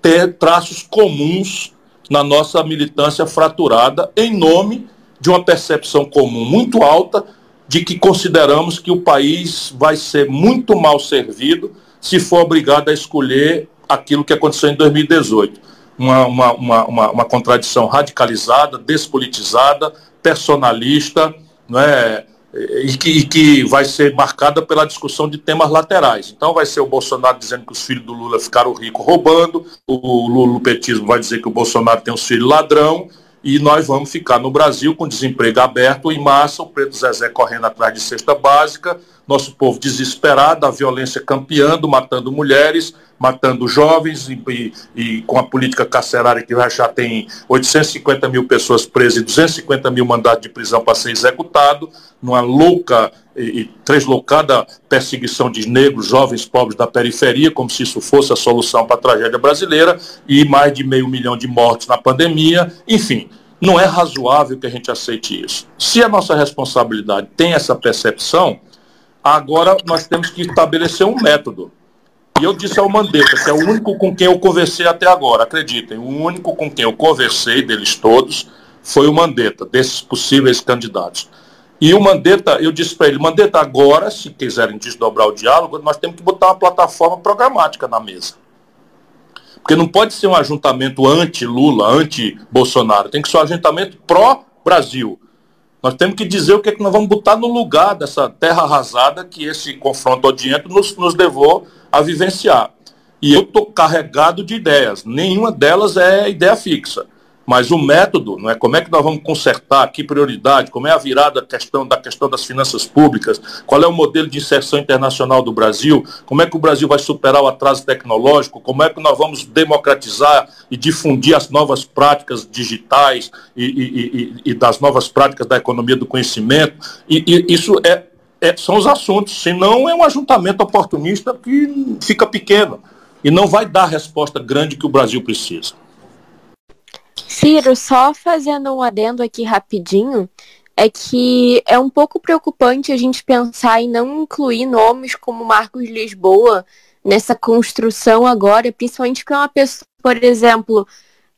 ter traços comuns na nossa militância fraturada, em nome de uma percepção comum muito alta de que consideramos que o país vai ser muito mal servido se for obrigado a escolher aquilo que aconteceu em 2018 uma, uma, uma, uma, contradição radicalizada, despolitizada, personalista, não é? E que, e que, vai ser marcada pela discussão de temas laterais. Então vai ser o Bolsonaro dizendo que os filhos do Lula ficaram ricos roubando, o Lula petismo vai dizer que o Bolsonaro tem os filhos ladrão, e nós vamos ficar no Brasil com desemprego aberto em massa, o Preto Zezé correndo atrás de cesta básica, nosso povo desesperado, a violência campeando, matando mulheres, matando jovens e, e, com a política carcerária que já tem 850 mil pessoas presas e 250 mil mandados de prisão para ser executado, numa louca e, e perseguição de negros, jovens pobres da periferia, como se isso fosse a solução para a tragédia brasileira, e mais de meio milhão de mortes na pandemia, enfim. Não é razoável que a gente aceite isso. Se a nossa responsabilidade tem essa percepção, Agora nós temos que estabelecer um método. E eu disse ao Mandetta, que é o único com quem eu conversei até agora, acreditem, o único com quem eu conversei deles todos foi o Mandetta, desses possíveis candidatos. E o Mandetta, eu disse para ele, Mandetta, agora, se quiserem desdobrar o diálogo, nós temos que botar uma plataforma programática na mesa. Porque não pode ser um ajuntamento anti-Lula, anti-Bolsonaro, tem que ser um ajuntamento pró-Brasil. Nós temos que dizer o que, é que nós vamos botar no lugar dessa terra arrasada que esse confronto odiento nos, nos levou a vivenciar. E eu estou carregado de ideias. Nenhuma delas é ideia fixa. Mas o método, não é? Como é que nós vamos consertar, que prioridade, como é a virada questão, da questão das finanças públicas, qual é o modelo de inserção internacional do Brasil, como é que o Brasil vai superar o atraso tecnológico, como é que nós vamos democratizar e difundir as novas práticas digitais e, e, e, e das novas práticas da economia do conhecimento. E, isso é, é, são os assuntos, senão é um ajuntamento oportunista que fica pequeno e não vai dar a resposta grande que o Brasil precisa. Ciro, só fazendo um adendo aqui rapidinho, é que é um pouco preocupante a gente pensar em não incluir nomes como Marcos Lisboa nessa construção agora, principalmente porque é uma pessoa, por exemplo,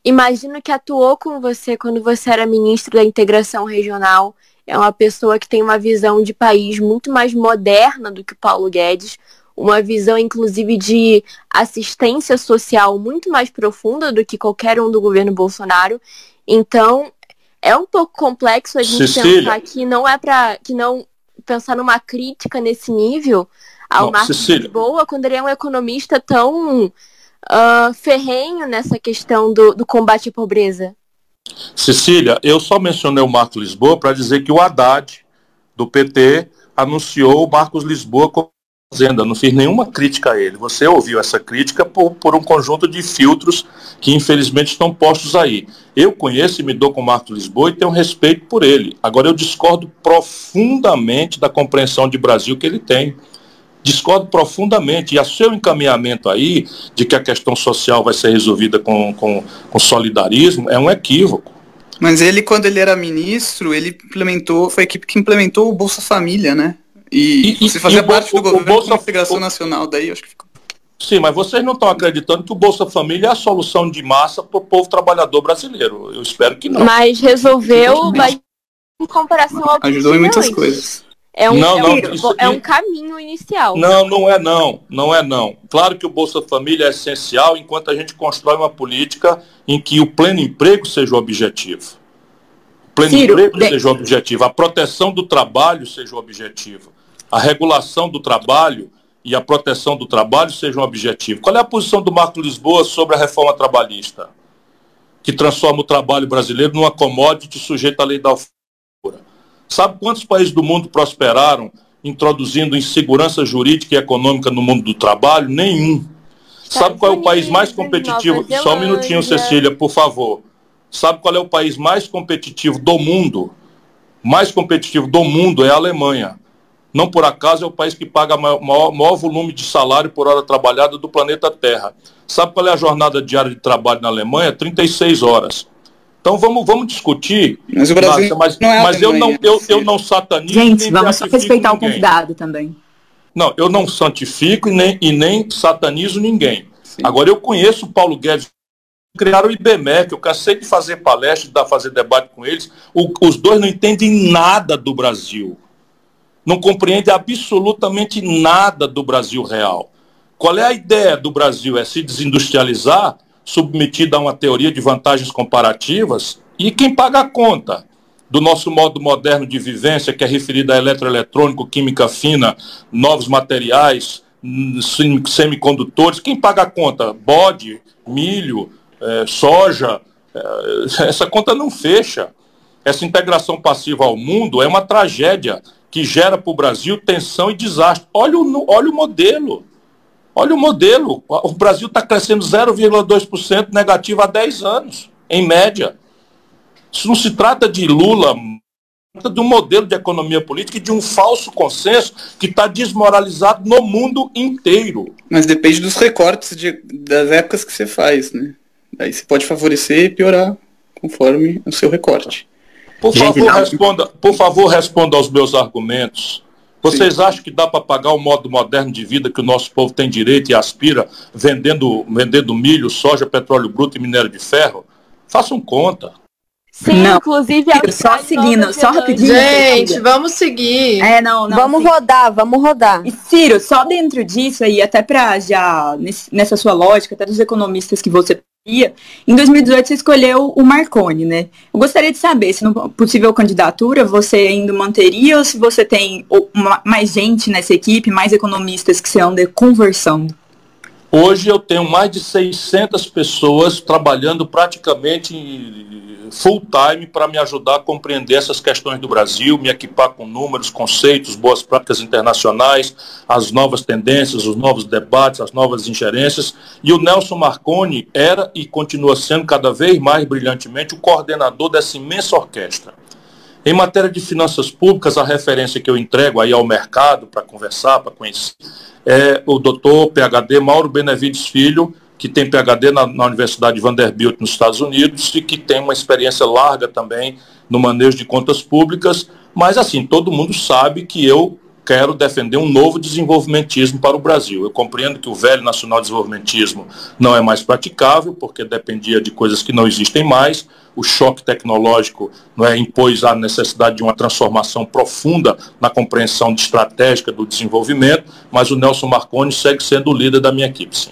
imagino que atuou com você quando você era ministro da integração regional, é uma pessoa que tem uma visão de país muito mais moderna do que o Paulo Guedes, uma visão, inclusive, de assistência social muito mais profunda do que qualquer um do governo Bolsonaro. Então, é um pouco complexo a gente Cecília. pensar que não é para que não pensar numa crítica nesse nível ao não, Marcos Cecília. Lisboa, quando ele é um economista tão uh, ferrenho nessa questão do, do combate à pobreza. Cecília, eu só mencionei o Marcos Lisboa para dizer que o Haddad, do PT, anunciou o Marcos Lisboa como fazenda, não fiz nenhuma crítica a ele. Você ouviu essa crítica por, por um conjunto de filtros que infelizmente estão postos aí. Eu conheço e me dou com o Marcos Lisboa e tenho respeito por ele. Agora eu discordo profundamente da compreensão de Brasil que ele tem. Discordo profundamente. E o seu encaminhamento aí de que a questão social vai ser resolvida com, com, com solidarismo é um equívoco. Mas ele, quando ele era ministro, ele implementou, foi a equipe que implementou o Bolsa Família, né? E, e você fazia parte do governo Bolsa, com integração nacional, daí acho que ficou. Sim, mas vocês não estão acreditando que o Bolsa Família é a solução de massa para o povo trabalhador brasileiro. Eu espero que não. Mas resolveu, mas em comparação ao Ajudou em muitas coisas. É um, não, não, isso, é um caminho inicial. Não, não é não. Não é não. Claro que o Bolsa Família é essencial enquanto a gente constrói uma política em que o pleno emprego seja o objetivo. O pleno Ciro, emprego de... seja o objetivo. A proteção do trabalho seja o objetivo. A regulação do trabalho e a proteção do trabalho seja um objetivo. Qual é a posição do Marco Lisboa sobre a reforma trabalhista? Que transforma o trabalho brasileiro numa commodity sujeita à lei da oferta Sabe quantos países do mundo prosperaram introduzindo insegurança jurídica e econômica no mundo do trabalho? Nenhum. Sabe qual é o país mais competitivo? Só um minutinho, Cecília, por favor. Sabe qual é o país mais competitivo do mundo? Mais competitivo do mundo é a Alemanha. Não por acaso é o país que paga o maior, maior, volume de salário por hora trabalhada do planeta Terra. Sabe qual é a jornada diária de trabalho na Alemanha? 36 horas. Então vamos, vamos discutir. Mas o Brasil mas, não é mas eu não eu, eu não satanizo. Gente, vamos só respeitar ninguém. o convidado também. Não, eu não santifico e nem, e nem satanizo ninguém. Sim. Agora eu conheço o Paulo Guedes criaram o IBMEC, eu cansei de fazer palestra, de fazer debate com eles. O, os dois não entendem nada do Brasil. Não compreendem absolutamente nada do Brasil real. Qual é a ideia do Brasil? É se desindustrializar? submetida a uma teoria de vantagens comparativas, e quem paga a conta do nosso modo moderno de vivência, que é referido a eletroeletrônico, química fina, novos materiais, semicondutores, quem paga a conta? Bode, milho, é, soja, é, essa conta não fecha. Essa integração passiva ao mundo é uma tragédia que gera para o Brasil tensão e desastre. Olha o, olha o modelo. Olha o modelo. O Brasil está crescendo 0,2% negativo há 10 anos, em média. Isso não se trata de Lula, trata de um modelo de economia política e de um falso consenso que está desmoralizado no mundo inteiro. Mas depende dos recortes de, das épocas que você faz, né? Aí você pode favorecer e piorar conforme o seu recorte. Por favor, responda, por favor, responda aos meus argumentos. Vocês Sim. acham que dá para pagar o modo moderno de vida que o nosso povo tem direito e aspira, vendendo, vendendo milho, soja, petróleo bruto e minério de ferro? Façam conta. Sim, não. inclusive a só seguindo, só rapidinho. Gente, vamos seguir. É, não, não. Vamos sim. rodar, vamos rodar. E Ciro, só dentro disso aí, até para já nessa sua lógica, até dos economistas que você em 2018 você escolheu o Marconi, né? Eu gostaria de saber se no possível candidatura você ainda manteria ou se você tem mais gente nessa equipe, mais economistas que você anda conversando. Hoje eu tenho mais de 600 pessoas trabalhando praticamente full time para me ajudar a compreender essas questões do Brasil, me equipar com números, conceitos, boas práticas internacionais, as novas tendências, os novos debates, as novas ingerências. E o Nelson Marconi era e continua sendo cada vez mais brilhantemente o coordenador dessa imensa orquestra. Em matéria de finanças públicas, a referência que eu entrego aí ao mercado para conversar, para conhecer, é o doutor PhD Mauro Benevides Filho, que tem PhD na, na, Universidade de Vanderbilt nos Estados Unidos e que tem uma experiência larga também no manejo de contas públicas, mas assim, todo mundo sabe que eu quero defender um novo desenvolvimentismo para o Brasil. Eu compreendo que o velho nacional desenvolvimentismo não é mais praticável, porque dependia de coisas que não existem mais. O choque tecnológico não é, impôs a necessidade de uma transformação profunda na compreensão estratégica do desenvolvimento, mas o Nelson Marconi segue sendo o líder da minha equipe, sim.